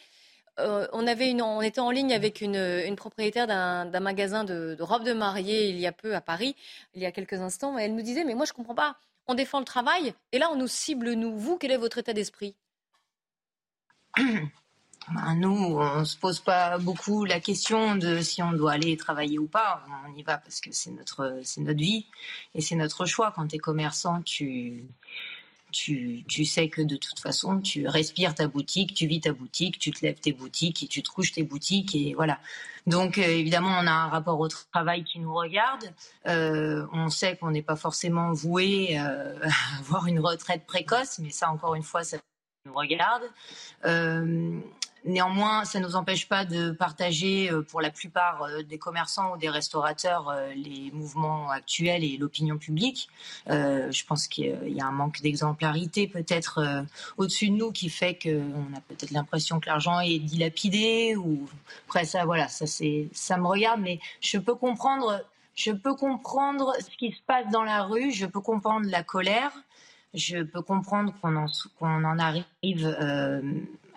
Euh, on, avait on était en ligne avec une, propriétaire d'un magasin de, robes de mariée il y a peu à Paris, il y a quelques instants, et elle nous disait, mais moi je ne comprends pas, on défend le travail, et là on nous cible, nous. Vous, quel est votre état d'esprit? ben, nous, on ne se pose pas beaucoup la question de si on doit aller travailler ou pas. On y va parce que c'est notre, c'est notre vie et c'est notre choix. Quand tu es commerçant, tu, tu, sais que de toute façon, tu respires ta boutique, tu vis ta boutique, tu te lèves tes boutiques et tu te couches tes boutiques et voilà. Donc euh, évidemment, on a un rapport au travail qui nous regarde. Euh, on sait qu'on n'est pas forcément voué euh, à avoir une retraite précoce, mais ça, encore une fois, ça nous regarde. Néanmoins, ça ne nous empêche pas de partager euh, pour la plupart euh, des commerçants ou des restaurateurs euh, les mouvements actuels et l'opinion publique. je pense qu'il y a un manque d'exemplarité peut-être au-dessus de nous qui fait qu'on a peut-être l'impression que l'argent est dilapidé ou après ça voilà ça ça me regarde mais je peux comprendre je peux comprendre ce qui se passe dans la rue, je peux comprendre la colère, je peux comprendre qu'on en, qu'on en arrive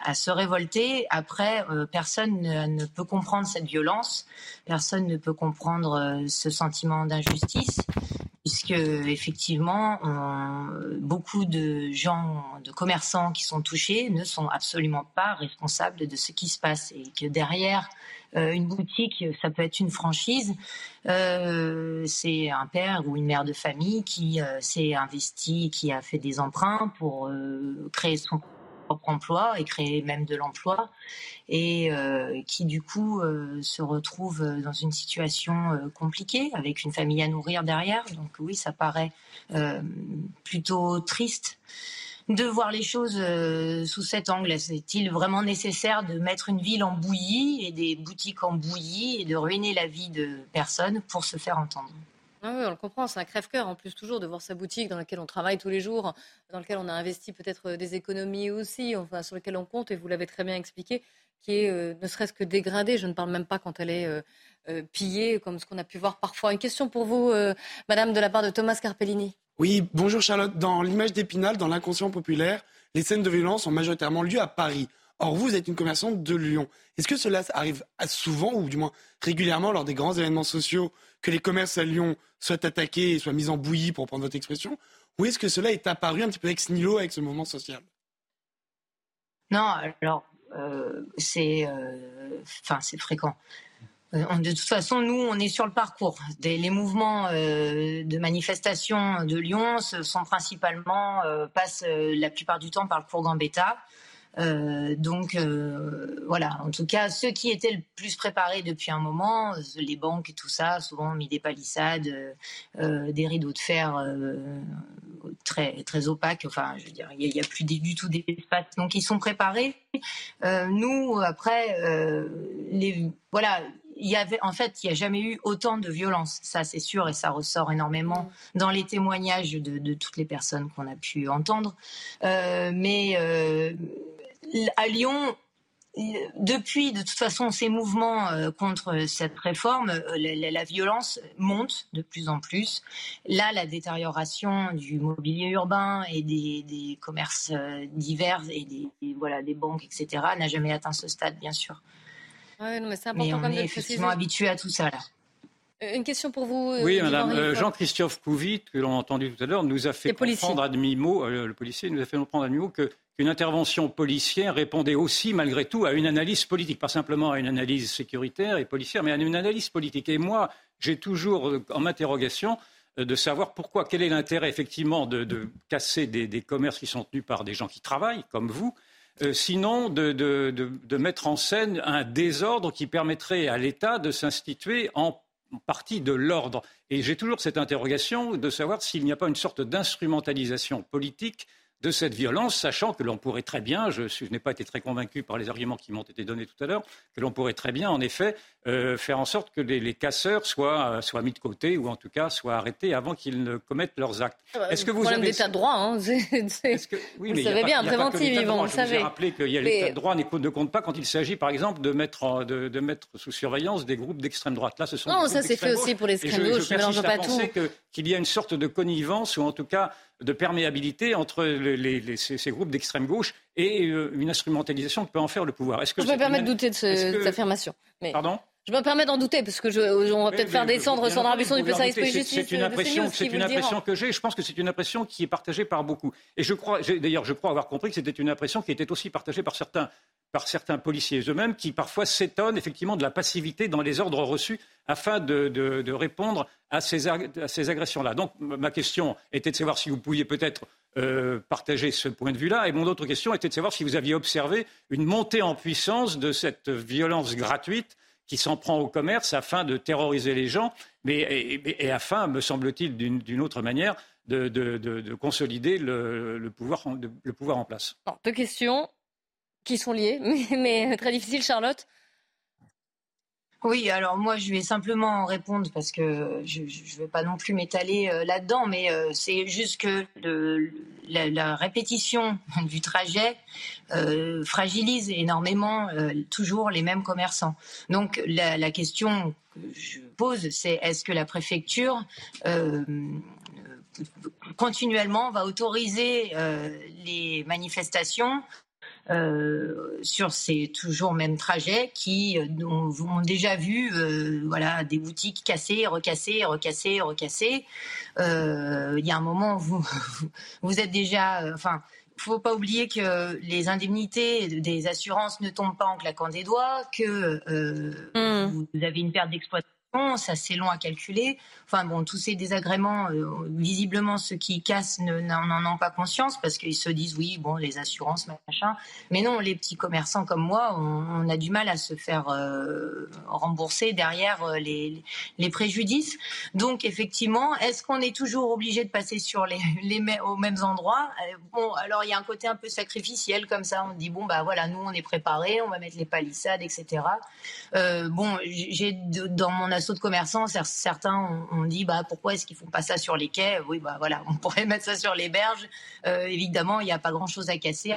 à se révolter. Après, euh, personne ne, peut comprendre cette violence, personne ne peut comprendre euh, ce sentiment d'injustice, puisque effectivement, beaucoup de gens, de commerçants qui sont touchés ne sont absolument pas responsables de ce qui se passe et que derrière euh, une boutique, ça peut être une franchise. c'est un père ou une mère de famille qui s'est investi, qui a fait des emprunts pour créer son propre emploi et créer même de l'emploi et euh, qui du coup euh, se retrouve dans une situation euh, compliquée avec une famille à nourrir derrière. Donc oui, ça paraît plutôt triste. de voir les choses sous cet angle. Est-il vraiment nécessaire de mettre une ville en bouillie et des boutiques en bouillie et de ruiner la vie de personnes pour se faire entendre? Ah oui, on le comprend, c'est un crève-cœur en plus toujours de voir sa boutique dans laquelle on travaille tous les jours, dans laquelle on a investi peut-être des économies aussi, sur lequel on compte, et vous l'avez très bien expliqué, qui est euh, ne serait-ce que dégradée. Je ne parle même pas quand elle est euh, pillée, comme ce qu'on a pu voir parfois. Une question pour vous, Madame, de la part de Thomas Carpellini. Oui, bonjour Charlotte. Dans l'image d'Épinal, dans l'inconscient populaire, les scènes de violence ont majoritairement lieu à Paris. Or, vous êtes une commerçante de Lyon. Est-ce que cela arrive souvent, ou du moins régulièrement, lors des grands événements sociaux, que les commerces à Lyon soient attaqués et soient mis en bouillie, pour prendre votre expression? Ou est-ce que cela est apparu un petit peu ex nihilo avec ce mouvement social? Non, alors, euh, c'est euh, fréquent. Euh, de toute façon, nous, on est sur le parcours. les mouvements euh, de manifestation de Lyon sont principalement passent la plupart du temps par le cours Gambetta. Donc voilà, en tout cas, ceux qui étaient le plus préparés depuis un moment, les banques et tout ça, souvent mis des palissades, des rideaux de fer très très opaques. Enfin, je veux dire, il n'y a, plus du tout d'espace. Donc ils sont préparés. nous, après, les voilà il y avait, en fait, il n'y a jamais eu autant de violence, ça c'est sûr, et ça ressort énormément dans les témoignages de, toutes les personnes qu'on a pu entendre. Euh, mais euh, à Lyon, depuis, de toute façon, ces mouvements euh, contre cette réforme, la, violence monte de plus en plus. Là, la détérioration du mobilier urbain et des, commerces divers et des, voilà, des banques, etc., n'a jamais atteint ce stade, bien sûr mais c'est important on est effectivement habitué à tout ça là. Euh, une question pour vous. Euh, oui, madame. Euh, Jean-Christophe Couvit, que l'on a entendu tout à l'heure, nous a fait comprendre à demi-mot, le policier nous a fait comprendre à demi-mot qu'une intervention policière répondait aussi, malgré tout, à une analyse politique. Pas simplement à une analyse sécuritaire et policière, mais à une analyse politique. Et moi, j'ai toujours en interrogation de savoir pourquoi, quel est l'intérêt effectivement de, casser des, commerces qui sont tenus par des gens qui travaillent, comme vous, euh, sinon de, mettre en scène un désordre qui permettrait à l'État de s'instituer en partie de l'ordre. Et j'ai toujours cette interrogation de savoir s'il n'y a pas une sorte d'instrumentalisation politique de cette violence, sachant que l'on pourrait très bien, je, n'ai pas été très convaincu par les arguments qui m'ont été donnés tout à l'heure, que l'on pourrait très bien, en effet, euh, faire en sorte que les, casseurs soient, soient, mis de côté ou en tout cas soient arrêtés avant qu'ils ne commettent leurs actes. Ah bah, Est-ce que vous avez d'état de droit hein, que... oui, vous savez bien, préventif, vous savez. Je vous ai rappelé que l'état de droit ne compte pas quand il s'agit, par exemple, de mettre, de, mettre sous surveillance des groupes d'extrême droite. Là, ce sont non, ça c'est fait aussi pour l'extrême gauche. Je, je, je pas tout. Qu'il y a une sorte de connivence ou en tout cas de perméabilité entre ces, groupes d'extrême gauche et euh, une instrumentalisation que peut en faire le pouvoir. Est-ce que je me permets de douter de, cette affirmation. Pardon? Je me permets d'en douter parce que je, on va peut-être faire descendre Sandra Buisson du Esprit Justice. C'est une impression, c'est une impression que j'ai. Je pense que c'est une impression qui est partagée par beaucoup. Et je crois, d'ailleurs, je crois avoir compris que c'était une impression qui était aussi partagée par certains, par certains policiers eux-mêmes, qui parfois s'étonnent effectivement de la passivité dans les ordres reçus afin de, de, répondre à ces, à ces agressions-là. Donc ma question était de savoir si vous pouviez peut-être euh, partager ce point de vue-là. Et mon autre question était de savoir si vous aviez observé une montée en puissance de cette violence gratuite qui s'en prend au commerce afin de terroriser les gens, mais, et, afin, me semble-t-il, d'une autre manière, de, consolider le, pouvoir, le pouvoir en place. deux questions qui sont liées, mais très difficiles, Charlotte. Oui, alors moi je vais simplement répondre parce que je ne vais pas non plus m'étaler euh, là-dedans, mais euh, c'est juste que la, répétition du trajet euh, fragilise énormément toujours les mêmes commerçants. Donc la, question que je pose, c'est est-ce que la préfecture continuellement va autoriser les manifestations euh, sur ces toujours mêmes trajets qui euh, ont, déjà vu euh, voilà des boutiques cassées, recassées, recassées, recassées. Il y a un moment où vous, vous êtes déjà, enfin. Il faut pas oublier que les indemnités des assurances ne tombent pas en claquant des doigts, que mmh. vous avez une perte d'exploitation ça c'est long à calculer. Enfin bon, tous ces désagréments, euh, visiblement ceux qui cassent n'en ont pas conscience parce qu'ils se disent oui, bon, les assurances, machin. Mais non, les petits commerçants comme moi, on, a du mal à se faire euh, rembourser derrière euh, les, les, préjudices. Donc effectivement, est-ce qu'on est toujours obligé de passer sur les, les aux mêmes endroits? Bon, alors il y a un côté un peu sacrificiel comme ça. On dit bon bah voilà, nous on est préparés, on va mettre les palissades, etc. bon, j'ai dans mon de commerçants, certains ont, dit bah pourquoi est-ce qu'ils font pas ça sur les quais? Oui, bah voilà, on pourrait mettre ça sur les berges. Euh, évidemment, il n'y a pas grand-chose à casser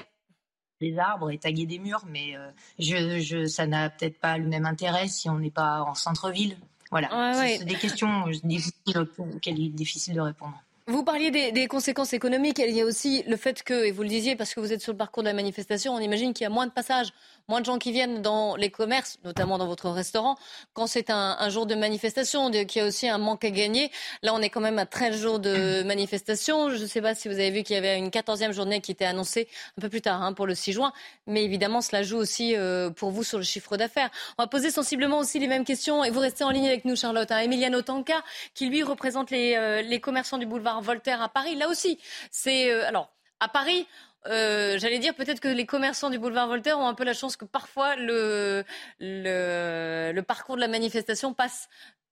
des arbres et taguer des murs, mais euh, je, ça n'a peut-être pas le même intérêt si on n'est pas en centre-ville. Voilà, c'est des questions difficiles, auxquelles il est difficile de répondre. Vous parliez des, conséquences économiques. Il y a aussi le fait que, et vous le disiez parce que vous êtes sur le parcours de la manifestation, on imagine qu'il y a moins de passages, moins de gens qui viennent dans les commerces, notamment dans votre restaurant, quand c'est un, jour de manifestation, qu'il y a aussi un manque à gagner. Là, on est quand même à 13 jours de manifestation. Je ne sais pas si vous avez vu qu'il y avait une 14e journée qui était annoncée un peu plus tard hein, pour le 6 juin. Mais évidemment, cela joue aussi euh, pour vous sur le chiffre d'affaires. On va poser sensiblement aussi les mêmes questions et vous restez en ligne avec nous, Charlotte. Hein. Emiliano Tanca, qui lui représente les, euh, les commerçants du boulevard Voltaire à Paris. Là aussi, c'est euh, alors à Paris. Euh, j'allais dire peut-être que les commerçants du boulevard Voltaire ont un peu la chance que parfois le, le, parcours de la manifestation passe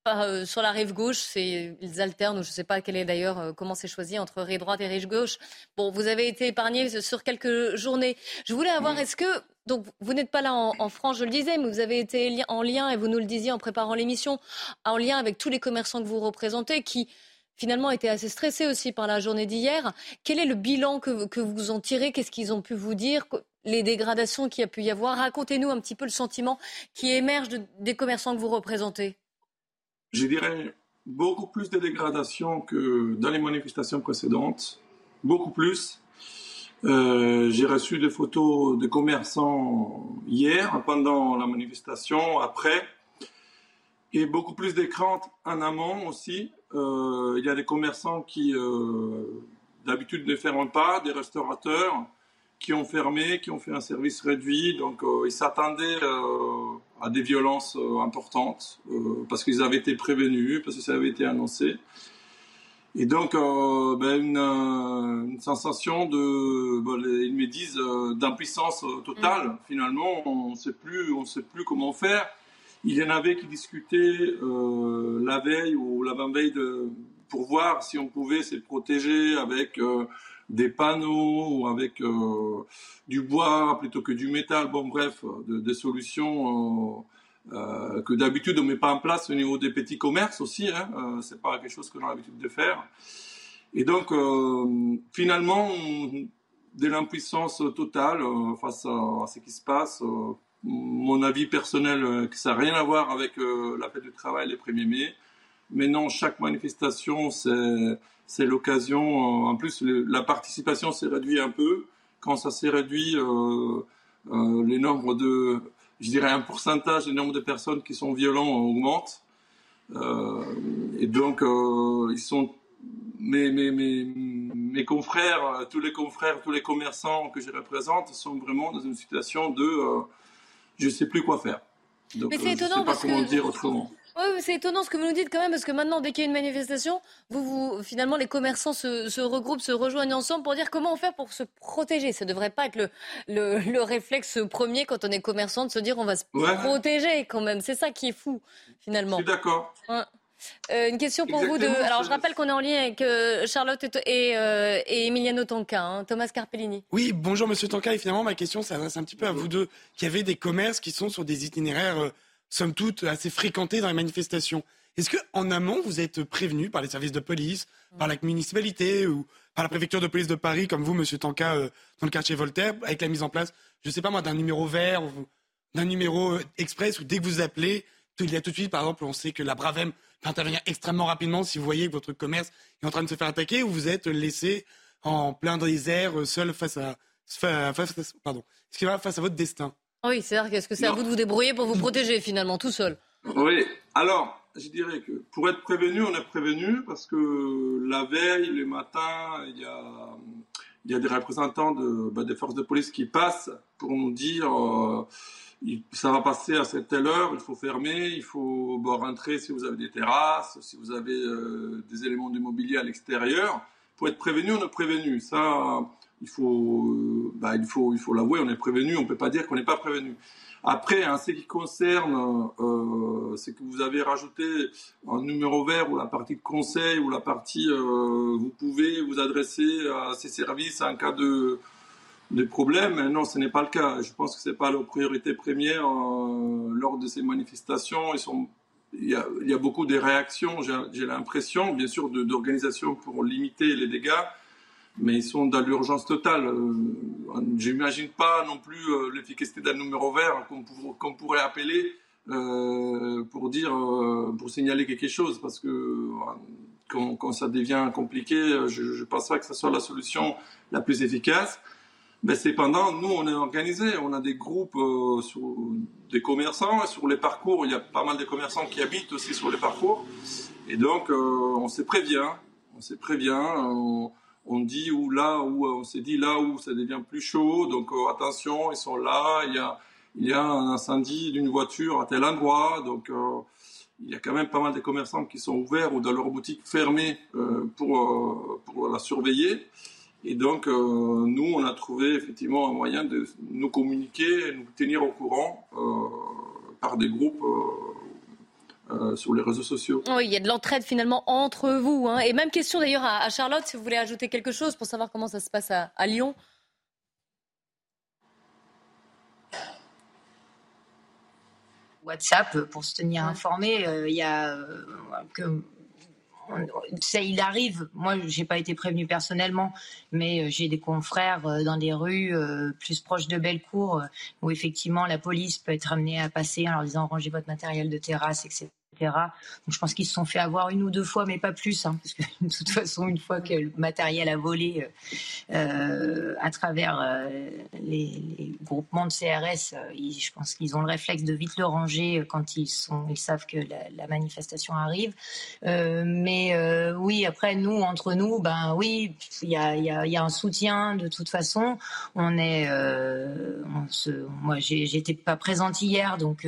euh, sur la rive gauche, ils alternent, je ne sais pas quel est d'ailleurs comment c'est choisi entre rive droite et rive gauche. Bon, vous avez été épargné sur quelques journées. Je voulais avoir, est-ce que donc vous n'êtes pas là en, en, France, je le disais, mais vous avez été en lien et vous nous le disiez en préparant l'émission, en lien avec tous les commerçants que vous représentez, qui finalement été assez stressés aussi par la journée d'hier. Quel est le bilan que, vous en tirez? Qu'est-ce qu'ils ont pu vous dire? Les dégradations qu'il y a pu y avoir? Racontez-nous un petit peu le sentiment qui émerge des commerçants que vous représentez. Je dirais beaucoup plus de dégradations que dans les manifestations précédentes. Beaucoup plus. Euh, j'ai reçu des photos de commerçants hier, pendant la manifestation, après, et beaucoup plus de en amont aussi. Euh, il y a des commerçants qui, euh, d'habitude, ne ferment pas, des restaurateurs qui ont fermé, qui ont fait un service réduit. Donc, euh, ils s'attendaient à des violences importantes parce qu'ils avaient été prévenus, parce que ça avait été annoncé. Et donc, ben, une, sensation de, ben, ils me disent, d'impuissance totale. Mm. Finalement, on ne sait plus, on sait plus comment faire. Il y en avait qui discutaient euh, la veille ou l'avant-veille pour voir si on pouvait se protéger avec euh, des panneaux ou avec euh, du bois plutôt que du métal. Bon, bref, des solutions que d'habitude on ne met pas en place au niveau des petits commerces aussi. Hein, c'est pas quelque chose que l'on a l'habitude de faire. Et donc, finalement, de l'impuissance totale face à, ce qui se passe mon avis personnel, euh, que ça n'a rien à voir avec euh, la fête du travail le 1er mai. Mais non, chaque manifestation, c'est l'occasion. Euh, en plus, la participation s'est réduite un peu. Quand ça s'est réduit, les nombres de, je dirais un pourcentage, les nombres de personnes qui sont violents augmentent. et donc, ils sont mes, mes, mes, mes, confrères, tous les confrères, tous les commerçants que je représente sont vraiment dans une situation de je ne sais plus quoi faire. Donc, Mais c'est étonnant je sais pas parce comment que... dire autrement. Oui, c'est étonnant ce que vous nous dites quand même, parce que maintenant, dès qu'il y a une manifestation, vous, vous finalement, les commerçants se, se, regroupent, se rejoignent ensemble pour dire comment faire pour se protéger. Ça ne devrait pas être le, le, le, réflexe premier quand on est commerçant de se dire on va se protéger quand même. C'est ça qui est fou, finalement. Je suis d'accord. Euh, une question pour vous. De... Alors, je rappelle qu'on est en lien avec euh, Charlotte et, euh, et, Emiliano Tonka, hein, Thomas Carpellini. Oui, bonjour Monsieur Tonka. Et finalement, ma question s'adresse un petit peu à vous deux, qui avez des commerces qui sont sur des itinéraires, somme toute, assez fréquentés dans les manifestations. Est-ce que en amont, vous êtes prévenu par les services de police, par la municipalité ou par la préfecture de police de Paris, comme vous, Monsieur Tanka, dans le quartier Voltaire, avec la mise en place, je ne sais pas moi, d'un numéro vert, d'un numéro express, ou dès que vous appelez, il y a tout de suite, par exemple, on sait que la Bravem intervenir extrêmement rapidement si vous voyez que votre commerce est en train de se faire attaquer ou vous êtes laissé en plein désert, euh, seul face à, face, pardon, face à votre destin. Oui, c'est-à-dire qu'est-ce que c'est à vous de vous débrouiller pour vous protéger finalement tout seul? Oui, alors je dirais que pour être prévenu, on est prévenu parce que la veille, le matin, il y a, il y a des représentants de, bah, des forces de police qui passent pour nous dire euh, ça va passer à cette telle heure, il faut fermer, il faut rentrer si vous avez des terrasses, si vous avez euh, des éléments d'immobilier à l'extérieur. Pour être prévenu, on est prévenu. Ça, il faut, euh, bah, il faut, l'avouer, on est prévenu. On ne peut pas dire qu'on n'est pas prévenu. Après, en ce qui concerne euh, ce que vous avez rajouté un numéro vert ou la partie de conseil ou la partie, euh, vous pouvez vous adresser à ces services en cas de des problèmes. Non, ce n'est pas le cas. Je pense que ce n'est pas leur priorité première euh, lors de ces manifestations. Il, y a, beaucoup de réactions, j'ai l'impression, bien sûr, d'organisations pour limiter les dégâts, mais ils sont dans l'urgence totale. Euh, je n'imagine pas non plus euh, l'efficacité d'un numéro vert qu'on pourrait appeler euh, pour dire, pour signaler quelque chose, parce que quand, quand ça devient compliqué, je ne pense pas que ce soit la solution la plus efficace. Mais cependant, nous, on est organisé. On a des groupes euh, sur des commerçants sur les parcours. Il y a pas mal de commerçants qui habitent aussi sur les parcours. Et donc, euh, on se prévient. On se prévient. On, on, dit où là où on s'est dit là où ça devient plus chaud. Donc, euh, attention, ils sont là. Il y a, il y a un incendie d'une voiture à tel endroit. Donc, euh, il y a quand même pas mal de commerçants qui sont ouverts ou dans leur boutique fermée euh, pour, pour la surveiller. Et donc, euh, nous, on a trouvé effectivement un moyen de nous communiquer, nous tenir au courant euh, par des groupes euh, sur les réseaux sociaux. Oui, il y a de l'entraide finalement entre vous. Hein. Et même question d'ailleurs à, Charlotte, si vous voulez ajouter quelque chose pour savoir comment ça se passe à, Lyon. WhatsApp pour se tenir informé. Il y a que ça, il arrive. Moi, j'ai pas été prévenu personnellement, mais euh, j'ai des confrères euh, dans des rues euh, plus proches de Bellecour où effectivement la police peut être amenée à passer en leur disant rangez votre matériel de terrasse, etc. Donc je pense qu'ils se sont fait avoir une ou deux fois, mais pas plus, hein, parce que de toute façon, une fois que le matériel a volé euh, euh à travers euh, les, groupements de CRS, je pense qu'ils ont le réflexe de vite le ranger quand ils savent que la, manifestation arrive. mais oui, après nous, entre nous, ben oui, il y a, un soutien de toute façon. On est, on moi, j'étais pas présente hier, donc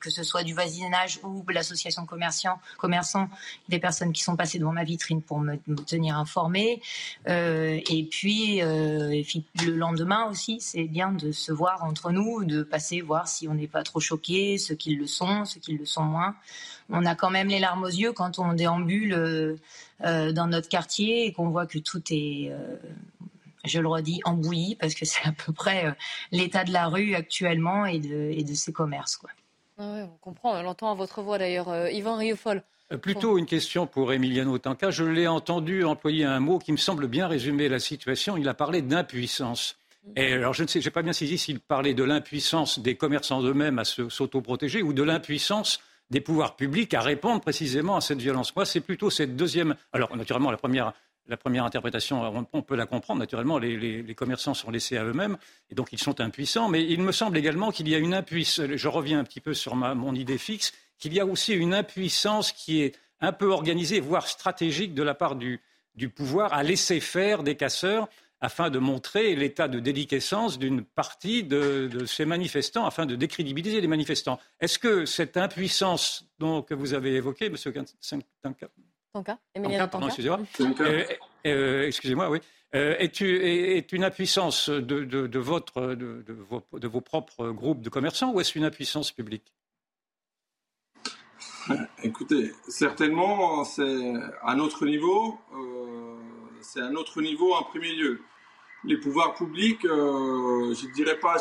que ce soit du voisinage ou l'association commerçants, des personnes qui sont passées devant ma vitrine pour me, tenir informée. Euh, et, puis, euh, et puis le lendemain aussi, c'est bien de se voir entre nous, de passer voir si on n'est pas trop choqués, ceux qui le sont, ceux qui le sont moins. On a quand même les larmes aux yeux quand on déambule euh, dans notre quartier et qu'on voit que tout est je le redis, embouilli, parce que c'est à peu près l'état de la rue actuellement et de, et de ses commerces. Quoi. Ah on comprend, on l'entend à votre voix d'ailleurs. Euh, Yvan Rioufol. Euh, plutôt une question pour Emiliano Tanca. Je l'ai entendu employer un mot qui me semble bien résumer la situation. Il a parlé d'impuissance. Et alors, je ne sais, j'ai pas bien saisi s'il parlait de l'impuissance des commerçants eux-mêmes à s'autoprotéger ou de l'impuissance des pouvoirs publics à répondre précisément à cette violence. Moi, c'est plutôt cette deuxième. Alors, naturellement, la première la première interprétation, on peut la comprendre, naturellement, les, commerçants sont laissés à eux-mêmes, et donc ils sont impuissants, mais il me semble également qu'il y a une impuissance, je reviens un petit peu sur mon idée fixe, qu'il y a aussi une impuissance qui est un peu organisée, voire stratégique de la part du, pouvoir à laisser faire des casseurs afin de montrer l'état de déliquescence d'une partie de, ces manifestants, afin de décrédibiliser les manifestants. Est-ce que cette impuissance que vous avez évoquée, M. Tanka, excusez-moi. Euh, euh, excusez-moi, oui. Euh, est, est, une impuissance de, votre, de, vos, de, vos, propres groupes de commerçants ou est-ce une impuissance publique? Écoutez, certainement, c'est un autre niveau. c'est un autre niveau en premier lieu. Les pouvoirs publics, je ne dirais pas,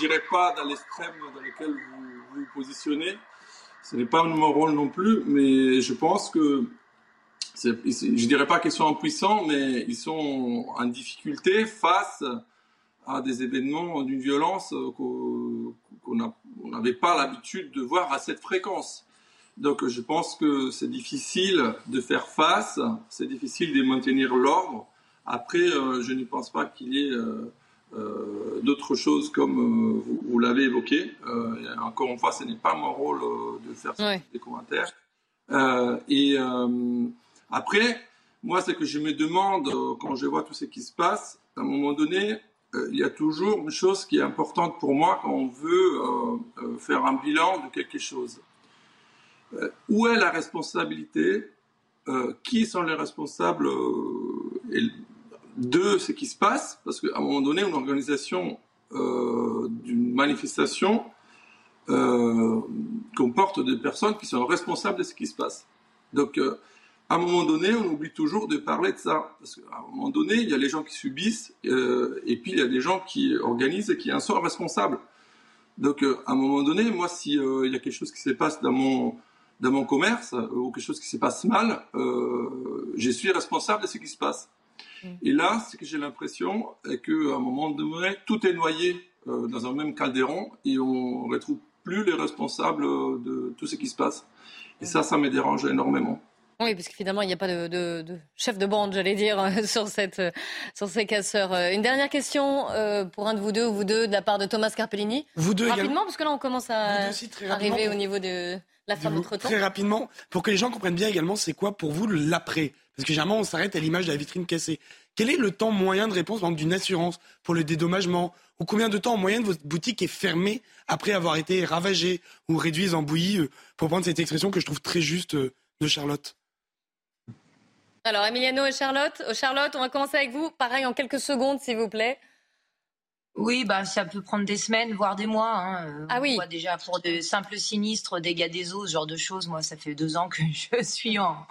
dirais pas dans l'extrême dans lequel vous vous positionnez. Ce n'est pas mon rôle non plus, mais je pense que je dirais pas qu'ils sont impuissants, mais ils sont en difficulté face à des événements d'une violence qu'on n'avait pas l'habitude de voir à cette fréquence. Donc je pense que c'est difficile de faire face, c'est difficile de maintenir l'ordre. Après, euh, je ne pense pas qu'il y ait euh, euh, d'autres choses comme vous, l'avez évoqué. encore une fois, ce n'est pas mon rôle de faire des commentaires. et après, moi, ce que je me demande euh, quand je vois tout ce qui se passe, à un moment donné, il y a toujours une chose qui est importante pour moi quand on veut faire un bilan de quelque chose. où est la responsabilité Qui sont les responsables de ce qui se passe? Parce qu'à un moment donné, une organisation d'une manifestation comporte des personnes qui sont responsables de ce qui se passe. Donc, à un moment donné, on oublie toujours de parler de ça. Parce qu'à un moment donné, il y a les gens qui subissent, euh, et puis il y a des gens qui organisent et qui en sont responsables. Donc, euh, à un moment donné, moi, s'il euh, il y a quelque chose qui se passe dans mon, dans mon commerce, ou quelque chose qui se passe mal, je suis responsable de ce qui se passe. Mm. Et là, ce que j'ai l'impression est qu'à un moment donné, tout est noyé dans un même caldéron, et on ne retrouve plus les responsables de tout ce qui se passe. Et ça, ça me dérange énormément. Oui, parce que finalement, il n'y a pas de, chef de bande, j'allais dire, sur, cette, sur ces casseurs. Euh, une dernière question euh, pour un de vous deux ou vous deux, de la part de Thomas Carpellini. Vous deux Rapidement, parce que là, on commence à arriver au niveau de la fin de notre temps. Très rapidement, pour que les gens comprennent bien également, c'est quoi pour vous l'après? Parce que généralement, on s'arrête à l'image de la vitrine cassée. Quel est le temps moyen de réponse, d'une assurance pour le dédommagement? Ou combien de temps en moyenne votre boutique est fermée après avoir été ravagée ou réduite en bouillie? Euh, Pour prendre cette expression que je trouve très juste de Charlotte. Alors, Emiliano et Charlotte, euh, Charlotte, on va commencer avec vous. Pareil, en quelques secondes, s'il vous plaît. Oui, bah, ça peut prendre des semaines, voire des mois. Hein. Ah oui. déjà pour de simples sinistres, dégâts des eaux, ce genre de choses. Moi, ça fait deux ans que je suis en,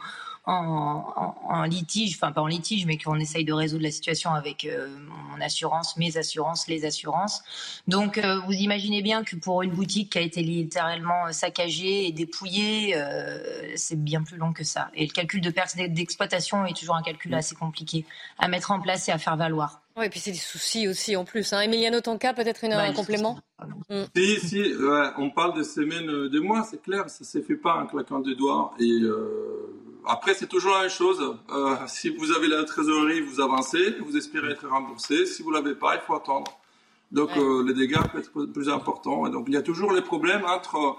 en, litige, enfin pas en litige, mais qu'on essaye de résoudre la situation avec euh, mon assurance, mes assurances, les assurances. Donc euh, vous imaginez bien que pour une boutique qui a été littéralement saccagée et dépouillée, euh, c'est bien plus long que ça. Et le calcul de perte d'exploitation est toujours un calcul assez compliqué à mettre en place et à faire valoir. Oui, et puis c'est des soucis aussi en plus. Hein. Emiliano Tonka, peut-être bah, un complément mm. Si, si, on parle de semaines, de mois, c'est clair, ça ne se fait pas en claquant des doigts. Et après, c'est toujours la même chose. Euh, si vous avez la trésorerie, vous avancez, vous espérez être remboursé. Si vous l'avez pas, il faut attendre. Donc euh, les dégâts peuvent être plus importants. Et donc il y a toujours les problèmes entre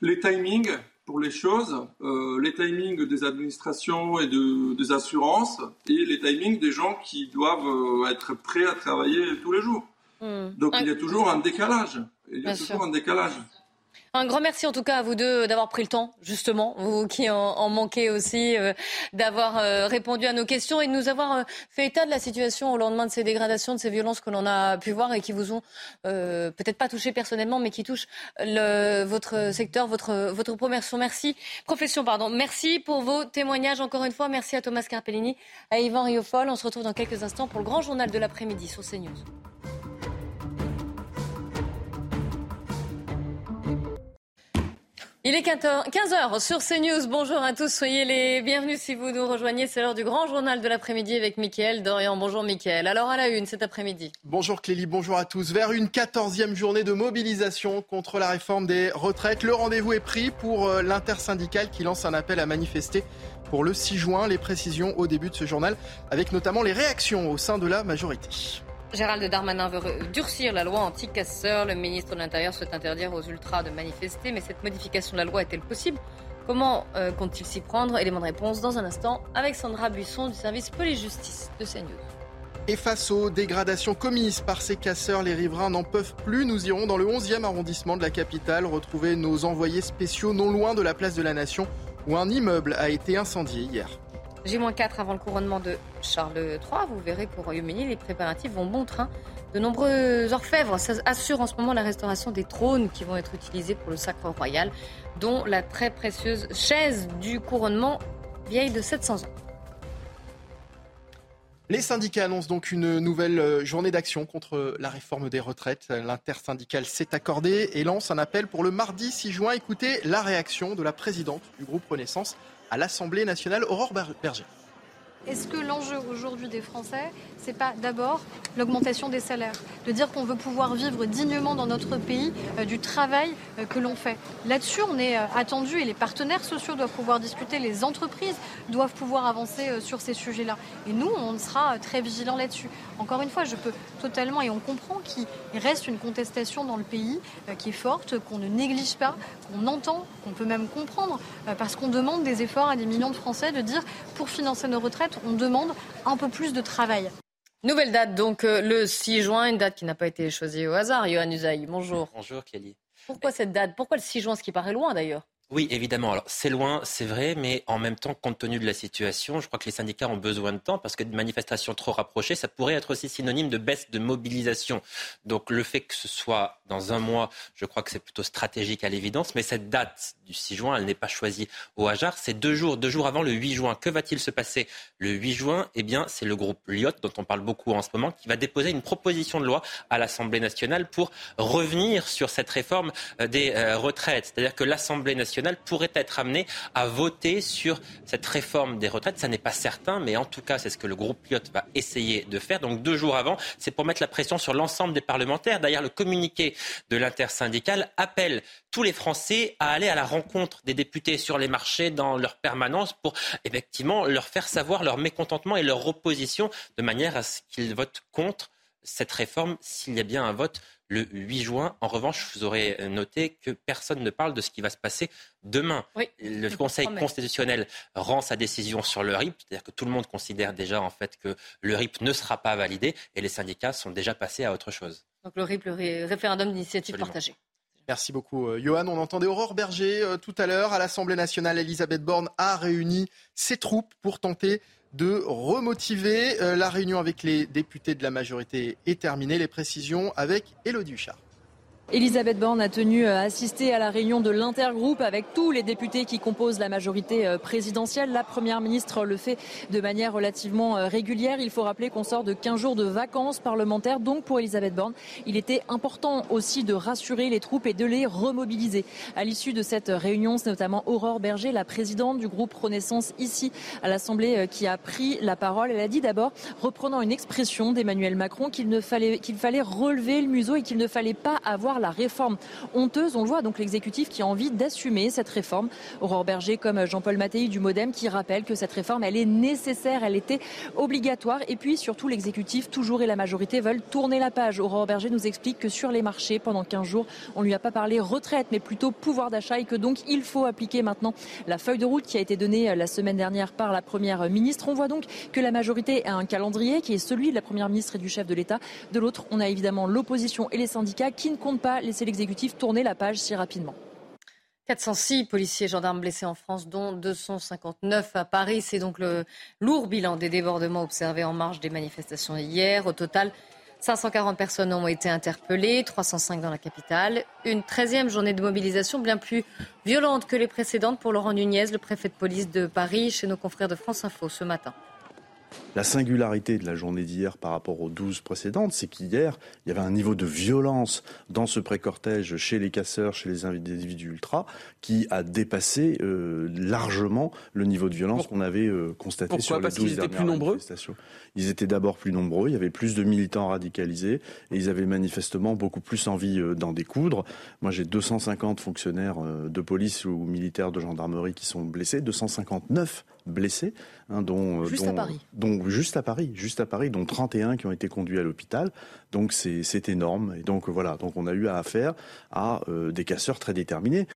les timings pour les choses, euh, les timings des administrations et de, des assurances, et les timings des gens qui doivent être prêts à travailler tous les jours. Hmm. Donc il y a toujours un décalage. Il y a toujours un décalage. Un grand merci en tout cas à vous deux d'avoir pris le temps, justement, vous qui en, manquez aussi, euh, d'avoir euh, répondu à nos questions et de nous avoir euh, fait état de la situation au lendemain de ces dégradations, de ces violences que l'on a pu voir et qui vous ont peut-être pas touché personnellement, mais qui touchent votre secteur, votre, votre profession. Merci, profession, pardon. Merci pour vos témoignages encore une fois. Merci à Thomas Carpellini, à Yvan Riofol. On se retrouve dans quelques instants pour le grand journal de l'après-midi sur CNews. Il est 15h sur CNews. Bonjour à tous, soyez les bienvenus si vous nous rejoignez. C'est l'heure du grand journal de l'après-midi avec Mickaël Dorian. Bonjour Mickaël. Alors à la une cet après-midi. Bonjour Clélie, bonjour à tous. Vers une quatorzième journée de mobilisation contre la réforme des retraites, le rendez-vous est pris pour euh, l'intersyndicale qui lance un appel à manifester pour le 6 juin. Les précisions au début de ce journal avec notamment les réactions au sein de la majorité. Gérald Darmanin veut durcir la loi anti-casseurs. Le ministre de l'Intérieur souhaite interdire aux ultras de manifester. Mais cette modification de la loi est-elle possible? Comment euh, compte-t-il s'y prendre? Élément de réponse dans un instant avec Sandra Buisson du service police-justice de CNews. Et face aux dégradations commises par ces casseurs, les riverains n'en peuvent plus. Nous irons dans le 11e arrondissement de la capitale retrouver nos envoyés spéciaux non loin de la place de la Nation où un immeuble a été incendié hier. J-4 avant le couronnement de Charles III. Vous verrez qu'au Royaume-Uni, les préparatifs vont bon train. De nombreux orfèvres assurent en ce moment la restauration des trônes qui vont être utilisés pour le sacre royal, dont la très précieuse chaise du couronnement vieille de 700 ans. Les syndicats annoncent donc une nouvelle euh, journée d'action contre la réforme des retraites. L'intersyndicale s'est accordé et lance un appel pour le mardi 6 juin. Écoutez la réaction de la présidente du groupe Renaissance, à l'Assemblée nationale, Aurore Berger. Est-ce que l'enjeu aujourd'hui des Français, c'est pas d'abord l'augmentation des salaires, de dire qu'on veut pouvoir vivre dignement dans notre pays euh, du travail euh, que l'on fait? Là-dessus, on est euh, attendu et les partenaires sociaux doivent pouvoir discuter, les entreprises doivent pouvoir avancer sur ces sujets-là. Et nous, on sera très vigilants là-dessus. Encore une fois, je peux totalement, et on comprend qu'il reste une contestation dans le pays qui est forte, qu'on ne néglige pas, qu'on entend, qu'on peut même comprendre, parce qu'on demande des efforts à des millions de Français de dire pour financer nos retraites, on demande un peu plus de travail. Nouvelle date, donc euh, le 6 juin, une date qui n'a pas été choisie au hasard. Johan Usaï, bonjour. Bonjour Kelly. Pourquoi cette date? Pourquoi le 6 juin, ce qui paraît loin d'ailleurs? Oui, évidemment. Alors, c'est loin, c'est vrai, mais en même temps, compte tenu de la situation, je crois que les syndicats ont besoin de temps parce que des manifestations trop rapprochées, ça pourrait être aussi synonyme de baisse de mobilisation. Donc, le fait que ce soit dans un mois, je crois que c'est plutôt stratégique à l'évidence, mais cette date du 6 juin, elle n'est pas choisie au hasard. C'est deux jours, deux jours avant le 8 juin. Que va-t-il se passer le 8 juin? Eh bien, c'est le groupe Lyot, dont on parle beaucoup en ce moment, qui va déposer une proposition de loi à l'Assemblée nationale pour revenir sur cette réforme euh, des euh, retraites. C'est-à-dire que l'Assemblée nationale pourrait être amené à voter sur cette réforme des retraites. Ça n'est pas certain, mais en tout cas, c'est ce que le groupe Lyot va essayer de faire. Donc deux jours avant, c'est pour mettre la pression sur l'ensemble des parlementaires. D'ailleurs, le communiqué de l'intersyndicale appelle tous les Français à aller à la rencontre des députés sur les marchés dans leur permanence pour effectivement leur faire savoir leur mécontentement et leur opposition de manière à ce qu'ils votent contre cette réforme s'il y a bien un vote le 8 juin. En revanche, vous aurez noté que personne ne parle de ce qui va se passer demain. le Conseil constitutionnel rend sa décision sur le RIP, c'est-à-dire que tout le monde considère déjà en fait que le RIP ne sera pas validé et les syndicats sont déjà passés à autre chose. Donc le RIP, le référendum d'initiative partagée. Merci beaucoup, euh, Johan. On entendait Aurore Berger euh, tout à l'heure. À l'Assemblée nationale, Elisabeth Borne a réuni ses troupes pour tenter de remotiver. Euh, la réunion avec les députés de la majorité est terminée. Les précisions avec Élodie Huchard. Elisabeth Borne a tenu à assister à la réunion de l'intergroupe avec tous les députés qui composent la majorité euh, présidentielle. La Première ministre le fait de manière relativement euh, régulière. Il faut rappeler qu'on sort de 15 jours de vacances parlementaires. Donc pour Elisabeth Borne, il était important aussi de rassurer les troupes et de les remobiliser. À l'issue de cette réunion, c'est notamment Aurore Berger, la présidente du groupe Renaissance ici à l'Assemblée, euh, qui a pris la parole. Elle a dit d'abord, reprenant une expression d'Emmanuel Macron, qu'il fallait, qu'il fallait relever le museau et qu'il ne fallait pas avoir la réforme honteuse. On voit donc l'exécutif qui a envie d'assumer cette réforme. Aurore Berger comme Jean-Paul Mattei du Modem qui rappelle que cette réforme elle est nécessaire, elle était obligatoire et puis surtout l'exécutif toujours et la majorité veulent tourner la page. Aurore Berger nous explique que sur les marchés pendant 15 jours, on lui a pas parlé retraite mais plutôt pouvoir d'achat et que donc il faut appliquer maintenant la feuille de route qui a été donnée la semaine dernière par la première ministre. On voit donc que la majorité a un calendrier qui est celui de la première ministre et du chef de l'État. De l'autre, on a évidemment l'opposition et les syndicats qui ne comptent pas laisser l'exécutif tourner la page si rapidement. 406 policiers et gendarmes blessés en France, dont 259 à Paris. C'est donc le lourd bilan des débordements observés en marge des manifestations hier. Au total, 540 personnes ont été interpellées, 305 dans la capitale. Une 13e journée de mobilisation bien plus violente que les précédentes pour Laurent Nunez, le préfet de police de Paris, chez nos confrères de France Info ce matin. La singularité de la journée d'hier par rapport aux 12 précédentes, c'est qu'hier, il y avait un niveau de violence dans ce pré-cortège chez les casseurs, chez les individus ultra, qui a dépassé euh, largement le niveau de violence qu'on avait euh, constaté sur les 12 dernières plus nombreux Ils étaient d'abord plus nombreux, il y avait plus de militants radicalisés et ils avaient manifestement beaucoup plus envie euh, d'en découdre. Moi, j'ai 250 fonctionnaires de police ou militaires de gendarmerie qui sont blessés, 259 blessés, hein, dont, juste à Paris. Juste à Paris, juste à Paris, dont 31 qui ont été conduits à l'hôpital. Donc c'est énorme. Et donc voilà, donc on a eu affaire à euh, des casseurs très déterminés.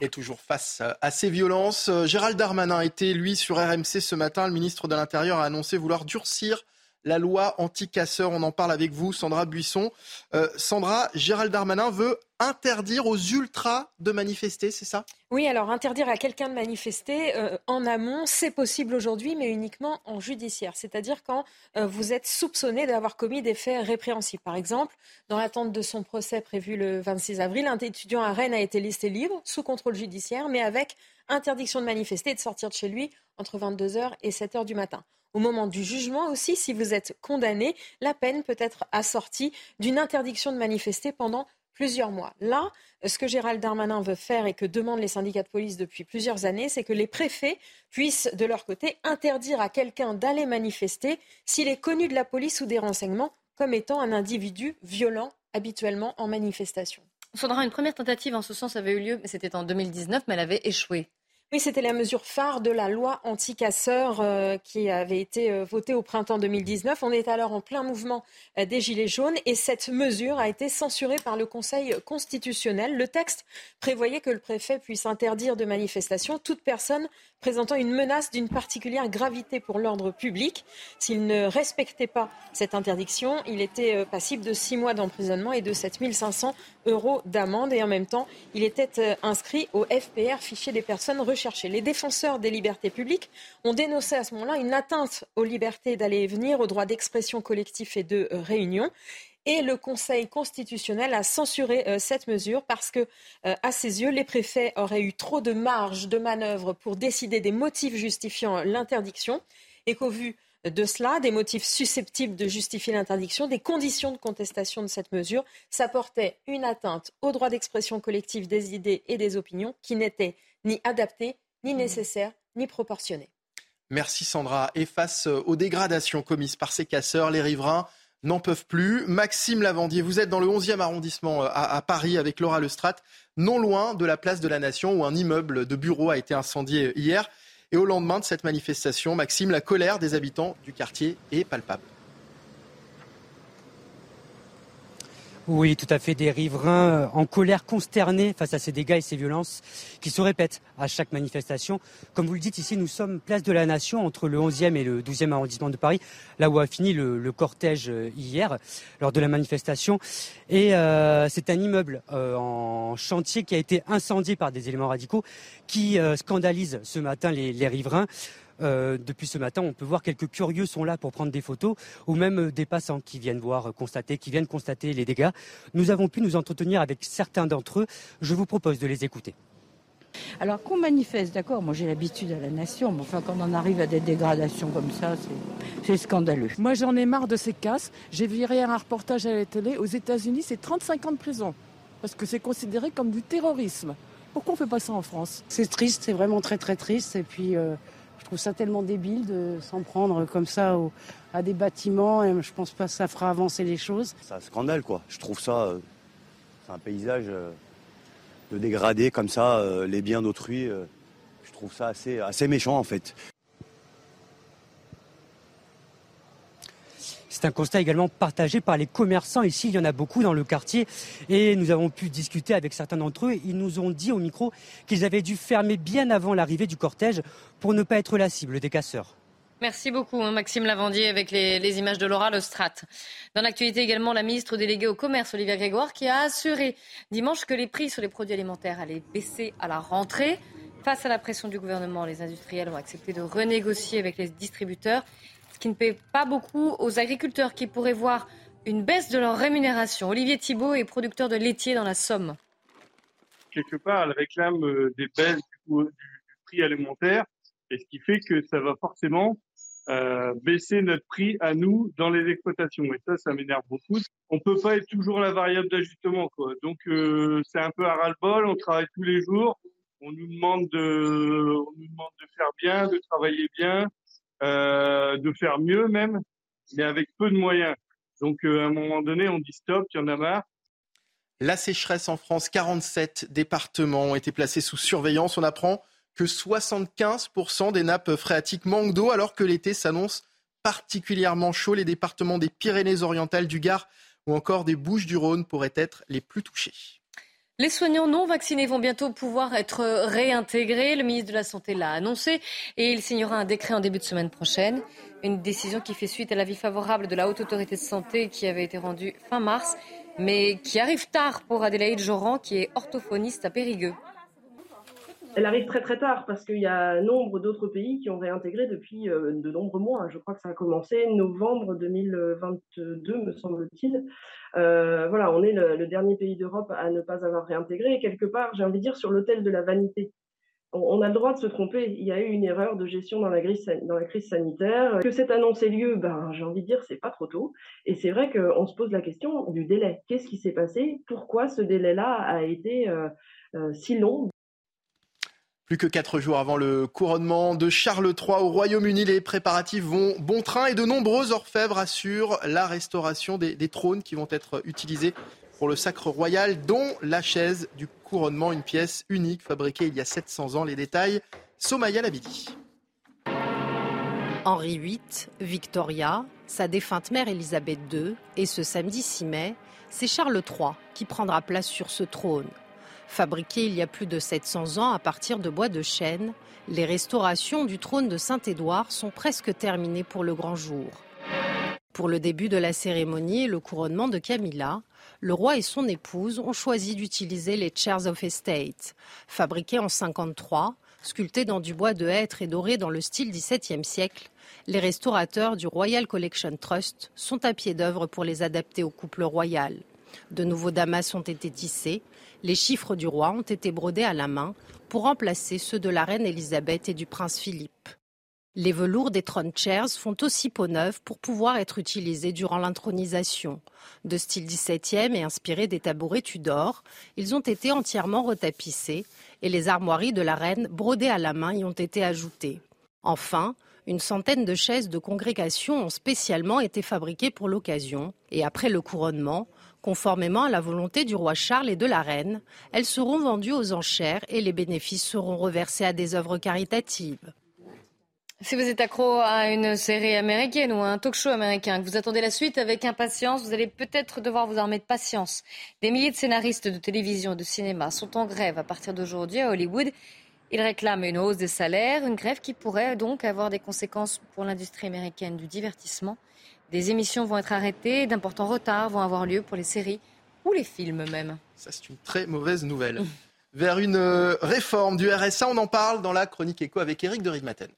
Et toujours face à ces violences, euh, Gérald Darmanin était, lui, sur RMC ce matin. Le ministre de l'Intérieur a annoncé vouloir durcir la loi anti-casseurs. On en parle avec vous, Sandra Buisson. Euh, Sandra, Gérald Darmanin veut interdire aux ultras de manifester, c'est ça? Oui, alors interdire à quelqu'un de manifester euh, en amont, c'est possible aujourd'hui, mais uniquement en judiciaire. C'est-à-dire quand euh, vous êtes soupçonné d'avoir commis des faits répréhensibles. Par exemple, dans l'attente de son procès prévu le 26 avril, un étudiant à Rennes a été listé libre, sous contrôle judiciaire, mais avec interdiction de manifester et de sortir de chez lui entre 22h et 7h du matin. Au moment du jugement aussi, si vous êtes condamné, la peine peut être assortie d'une interdiction de manifester pendant plusieurs mois. Là, ce que Gérald Darmanin veut faire et que demandent les syndicats de police depuis plusieurs années, c'est que les préfets puissent, de leur côté, interdire à quelqu'un d'aller manifester s'il est connu de la police ou des renseignements comme étant un individu violent habituellement en manifestation. Sandra, une première tentative en ce sens avait eu lieu, c'était en 2019, mais elle avait échoué. Oui, c'était la mesure phare de la loi anti-casseurs euh, qui avait été euh, votée au printemps 2019. On est alors en plein mouvement euh, des Gilets jaunes et cette mesure a été censurée par le Conseil constitutionnel. Le texte prévoyait que le préfet puisse interdire de manifestation toute personne présentant une menace d'une particulière gravité pour l'ordre public. S'il ne respectait pas cette interdiction, il était passible de six mois d'emprisonnement et de 7 500 euros d'amende. Et en même temps, il était inscrit au FPR, fichier des personnes recherchées les défenseurs des libertés publiques ont dénoncé à ce moment-là une atteinte aux libertés d'aller et venir, aux droits d'expression collectif et de euh, réunion. Et le Conseil constitutionnel a censuré euh, cette mesure parce que, euh, à ses yeux, les préfets auraient eu trop de marge de manœuvre pour décider des motifs justifiant l'interdiction et qu'au vu de cela, des motifs susceptibles de justifier l'interdiction, des conditions de contestation de cette mesure, ça portait une atteinte au droit d'expression collective des idées et des opinions qui n'était ni adapté, ni mmh. nécessaire, ni proportionné. Merci Sandra. Et face aux dégradations commises par ces casseurs, les riverains n'en peuvent plus. Maxime Lavandier, vous êtes dans le 11e arrondissement euh, à, Paris avec Laura Lestrade, non loin de la place de la Nation où un immeuble de bureaux a été incendié hier. Et au lendemain de cette manifestation, Maxime, la colère des habitants du quartier est palpable. Oui, tout à fait. Des riverains euh, en colère, consternés face à ces dégâts et ces violences qui se répètent à chaque manifestation. Comme vous le dites ici, nous sommes place de la Nation entre le 11e et le 12e arrondissement de Paris, là où a fini le, cortège euh, hier lors de la manifestation. Et euh, c'est un immeuble en chantier qui a été incendié par des éléments radicaux qui scandalisent ce matin les riverains. Euh, depuis ce matin, on peut voir quelques curieux sont là pour prendre des photos, ou même euh, des passants qui viennent voir, euh, constater, qui viennent constater les dégâts. Nous avons pu nous entretenir avec certains d'entre eux. Je vous propose de les écouter. Alors qu'on manifeste, d'accord, moi j'ai l'habitude à la nation, mais enfin quand on arrive à des dégradations comme ça, c'est scandaleux. Moi j'en ai marre de ces casses. J'ai hier un reportage à la télé, aux États-Unis c'est 35 ans de prison, parce que c'est considéré comme du terrorisme. Pourquoi on ne fait pas ça en France? C'est triste, c'est vraiment très très triste, et puis trouve ça tellement débile de s'en prendre comme ça à des bâtiments et je pense pas que ça fera avancer les choses. C'est un scandale quoi. Je trouve ça, euh, c'est un paysage euh, de dégrader comme ça euh, les biens d'autrui. je trouve ça assez méchant en fait. C'est un constat également partagé par les commerçants. Ici, il y en a beaucoup dans le quartier et nous avons pu discuter avec certains d'entre eux. Ils nous ont dit au micro qu'ils avaient dû fermer bien avant l'arrivée du cortège pour ne pas être la cible des casseurs. Merci beaucoup, hein, Maxime Lavandier, avec les, images de Laura Strat. Dans l'actualité également, la ministre déléguée au commerce, Olivia Grégoire, qui a assuré dimanche que les prix sur les produits alimentaires allaient baisser à la rentrée. Face à la pression du gouvernement, les industriels ont accepté de renégocier avec les distributeurs qui ne paie pas beaucoup aux agriculteurs qui pourraient voir une baisse de leur rémunération. Olivier Thibault est producteur de laitier dans la Somme. Quelque part, elle réclame euh, des baisses du, prix alimentaire, et ce qui fait que ça va forcément euh, baisser notre prix à nous dans les exploitations. Et ça, ça m'énerve beaucoup. On peut pas être toujours la variable d'ajustement. Donc, euh, c'est un peu à ras-le-bol. On travaille tous les jours. On nous demande de, on nous demande de faire bien, de travailler bien. Euh, de faire mieux même, mais avec peu de moyens. Donc euh, à un moment donné, on dit stop, il y en a marre. La sécheresse en France, 47 départements ont été placés sous surveillance. On apprend que 75% des nappes phréatiques manquent d'eau alors que l'été s'annonce particulièrement chaud. Les départements des Pyrénées-Orientales, du Gard ou encore des Bouches-du-Rhône pourraient être les plus touchés. Les soignants non vaccinés vont bientôt pouvoir être réintégrés. Le ministre de la Santé l'a annoncé et il signera un décret en début de semaine prochaine. Une décision qui fait suite à l'avis favorable de la Haute Autorité de Santé qui avait été rendue fin mars, mais qui arrive tard pour Adélaïde Joran, qui est orthophoniste à Périgueux. Elle arrive très très tard parce qu'il y a nombre d'autres pays qui ont réintégré depuis euh, de nombreux mois. Je crois que ça a commencé novembre 2022, me semble-t-il. Euh, voilà, on est le, dernier pays d'Europe à ne pas avoir réintégré. Quelque part, j'ai envie de dire, sur l'autel de la vanité. On, a le droit de se tromper. Il y a eu une erreur de gestion dans la, crise sanitaire. Que cette annonce ait lieu, ben, j'ai envie de dire, c'est pas trop tôt. Et c'est vrai qu'on se pose la question du délai. Qu'est-ce qui s'est passé? Pourquoi ce délai-là a été euh, si long? Plus que quatre jours avant le couronnement de Charles III au Royaume-Uni, les préparatifs vont bon train et de nombreux orfèvres assurent la restauration des, trônes qui vont être utilisés pour le sacre royal, dont la chaise du couronnement, une pièce unique fabriquée il y a 700 ans. Les détails, Somaya Labidi. Henri VIII, Victoria, sa défunte mère Élisabeth II et ce samedi 6 mai, c'est Charles III qui prendra place sur ce trône. Fabriqué il y a plus de 700 ans à partir de bois de chêne, les restaurations du trône de Saint-Édouard sont presque terminées pour le grand jour. Pour le début de la cérémonie et le couronnement de Camilla, le roi et son épouse ont choisi d'utiliser les Chairs of Estate. Fabriqués en 53, sculptés dans du bois de hêtre et dorés dans le style XVIIe siècle, les restaurateurs du Royal Collection Trust sont à pied d'œuvre pour les adapter au couple royal. De nouveaux damas ont été tissés, les chiffres du roi ont été brodés à la main pour remplacer ceux de la reine Elisabeth et du prince Philippe. Les velours des throne chairs font aussi peau neuve pour pouvoir être utilisés durant l'intronisation. De style XVIIe et inspirés des tabourets Tudor, ils ont été entièrement retapissés et les armoiries de la reine brodées à la main y ont été ajoutées. Enfin, une centaine de chaises de congrégation ont spécialement été fabriquées pour l'occasion et après le couronnement, conformément à la volonté du roi Charles et de la reine, elles seront vendues aux enchères et les bénéfices seront reversés à des œuvres caritatives. Si vous êtes accro à une série américaine ou à un talk show américain, que vous attendez la suite avec impatience, vous allez peut-être devoir vous armer de patience. Des milliers de scénaristes de télévision et de cinéma sont en grève à partir d'aujourd'hui à Hollywood. Ils réclament une hausse des salaires, une grève qui pourrait donc avoir des conséquences pour l'industrie américaine du divertissement. Des émissions vont être arrêtées, d'importants retards vont avoir lieu pour les séries ou les films même. Ça, c'est une très mauvaise nouvelle. Vers une euh, réforme du RSA, on en parle dans la chronique écho avec Eric de Ridmaten.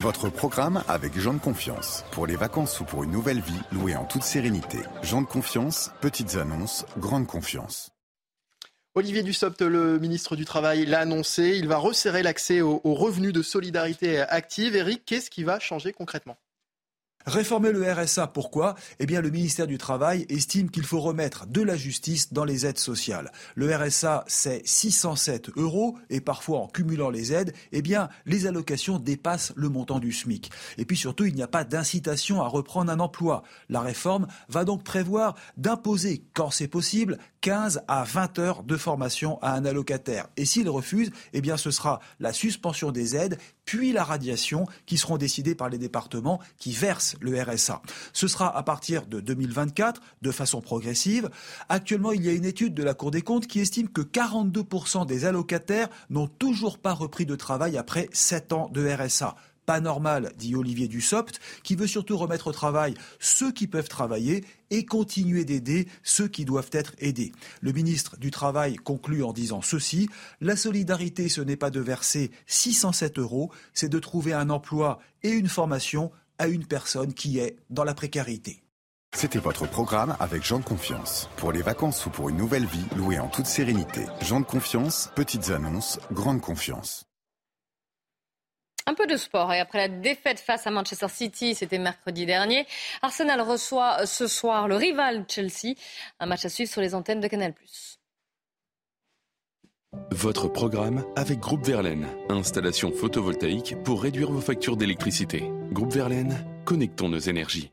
Votre programme avec Jean de Confiance. Pour les vacances ou pour une nouvelle vie, louée en toute sérénité. Jean de Confiance, petites annonces, grande confiance. Olivier Dussopt, le ministre du Travail, l'a annoncé. Il va resserrer l'accès aux, aux revenus de solidarité active. Eric, qu'est-ce qui va changer concrètement? Réformer le RSA, pourquoi? Eh bien, le ministère du Travail estime qu'il faut remettre de la justice dans les aides sociales. Le RSA, c'est 607 euros et parfois en cumulant les aides, eh bien, les allocations dépassent le montant du SMIC. Et puis surtout, il n'y a pas d'incitation à reprendre un emploi. La réforme va donc prévoir d'imposer, quand c'est possible, 15 à 20 heures de formation à un allocataire. Et s'il refuse, eh bien, ce sera la suspension des aides puis la radiation qui seront décidées par les départements qui versent le RSA. Ce sera à partir de 2024 de façon progressive. Actuellement, il y a une étude de la Cour des comptes qui estime que 42% des allocataires n'ont toujours pas repris de travail après 7 ans de RSA pas normal, dit Olivier Dussopt, qui veut surtout remettre au travail ceux qui peuvent travailler et continuer d'aider ceux qui doivent être aidés. Le ministre du Travail conclut en disant ceci, la solidarité, ce n'est pas de verser 607 euros, c'est de trouver un emploi et une formation à une personne qui est dans la précarité. C'était votre programme avec Jean de Confiance. Pour les vacances ou pour une nouvelle vie, louée en toute sérénité. Jean de Confiance, petites annonces, grande confiance. Un peu de sport et après la défaite face à Manchester City, c'était mercredi dernier, Arsenal reçoit ce soir le rival Chelsea, un match à suivre sur les antennes de Canal+. Votre programme avec Groupe Verlaine, installation photovoltaïque pour réduire vos factures d'électricité. Groupe Verlaine, connectons nos énergies.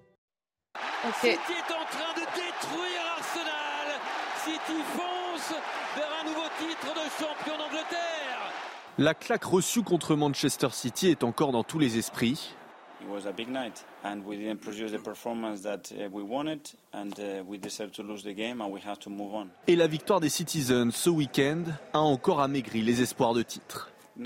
Okay. City est en train de détruire Arsenal. City fonce vers un nouveau titre de champion d'Angleterre. La claque reçue contre Manchester City est encore dans tous les esprits. It was a big night, and we didn't produce the performance that we wanted, and we deserved to lose the game, and we have to move on. Et la victoire des Citizens ce week-end a encore amaigri les espoirs de titre. Uh.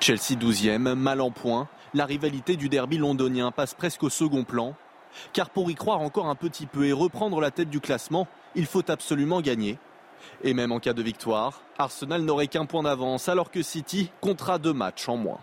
Chelsea 12e, mal en point. La rivalité du derby londonien passe presque au second plan. Car pour y croire encore un petit peu et reprendre la tête du classement, il faut absolument gagner. Et même en cas de victoire, Arsenal n'aurait qu'un point d'avance alors que City comptera deux matchs en moins.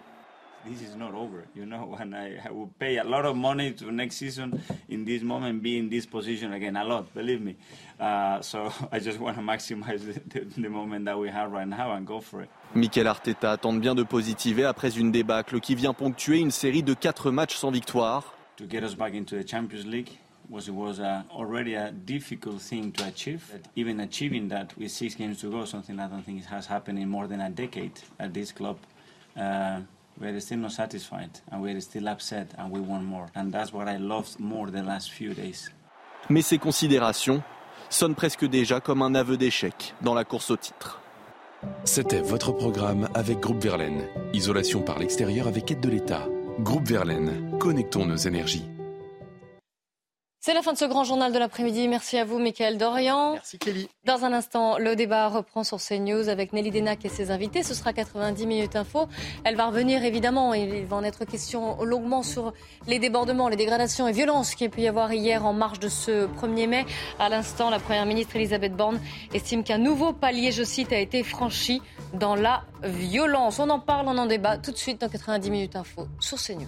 This is not over, you know, and I, I will pay a lot of money to next season in this moment, be in this position again, a lot, believe me. Uh, so I just want to maximize the, the, the moment that we have right now and go for it. Mikel Arteta tente bien de positiver après une débâcle qui vient ponctuer une série de quatre matchs sans victoire. To get us back into the Champions League was, was uh, already a difficult thing to achieve. But even achieving that with six games to go, something I don't think has happened in more than a decade at this club. Uh, we're still not satisfied and we're still upset and we want more. And that's what I loved more the last few days. Mais ces considérations sonnent presque déjà comme un aveu d'échec dans la course au titre. C'était votre programme avec Groupe Verlaine. Isolation par l'extérieur avec aide de l'État. Groupe Verlaine, connectons nos énergies. C'est la fin de ce grand journal de l'après-midi. Merci à vous, Michael Dorian. Merci, Kelly. Dans un instant, le débat reprend sur CNews avec Nelly Denac et ses invités. Ce sera 90 minutes info. Elle va revenir évidemment. Il va en être question longuement sur les débordements, les dégradations et violences qu'il y a pu y avoir hier en marge de ce 1er mai. À l'instant, la première ministre Elisabeth Borne estime qu'un nouveau palier, je cite, a été franchi dans la violence. On en parle, on en débat tout de suite dans 90 minutes info sur CNews.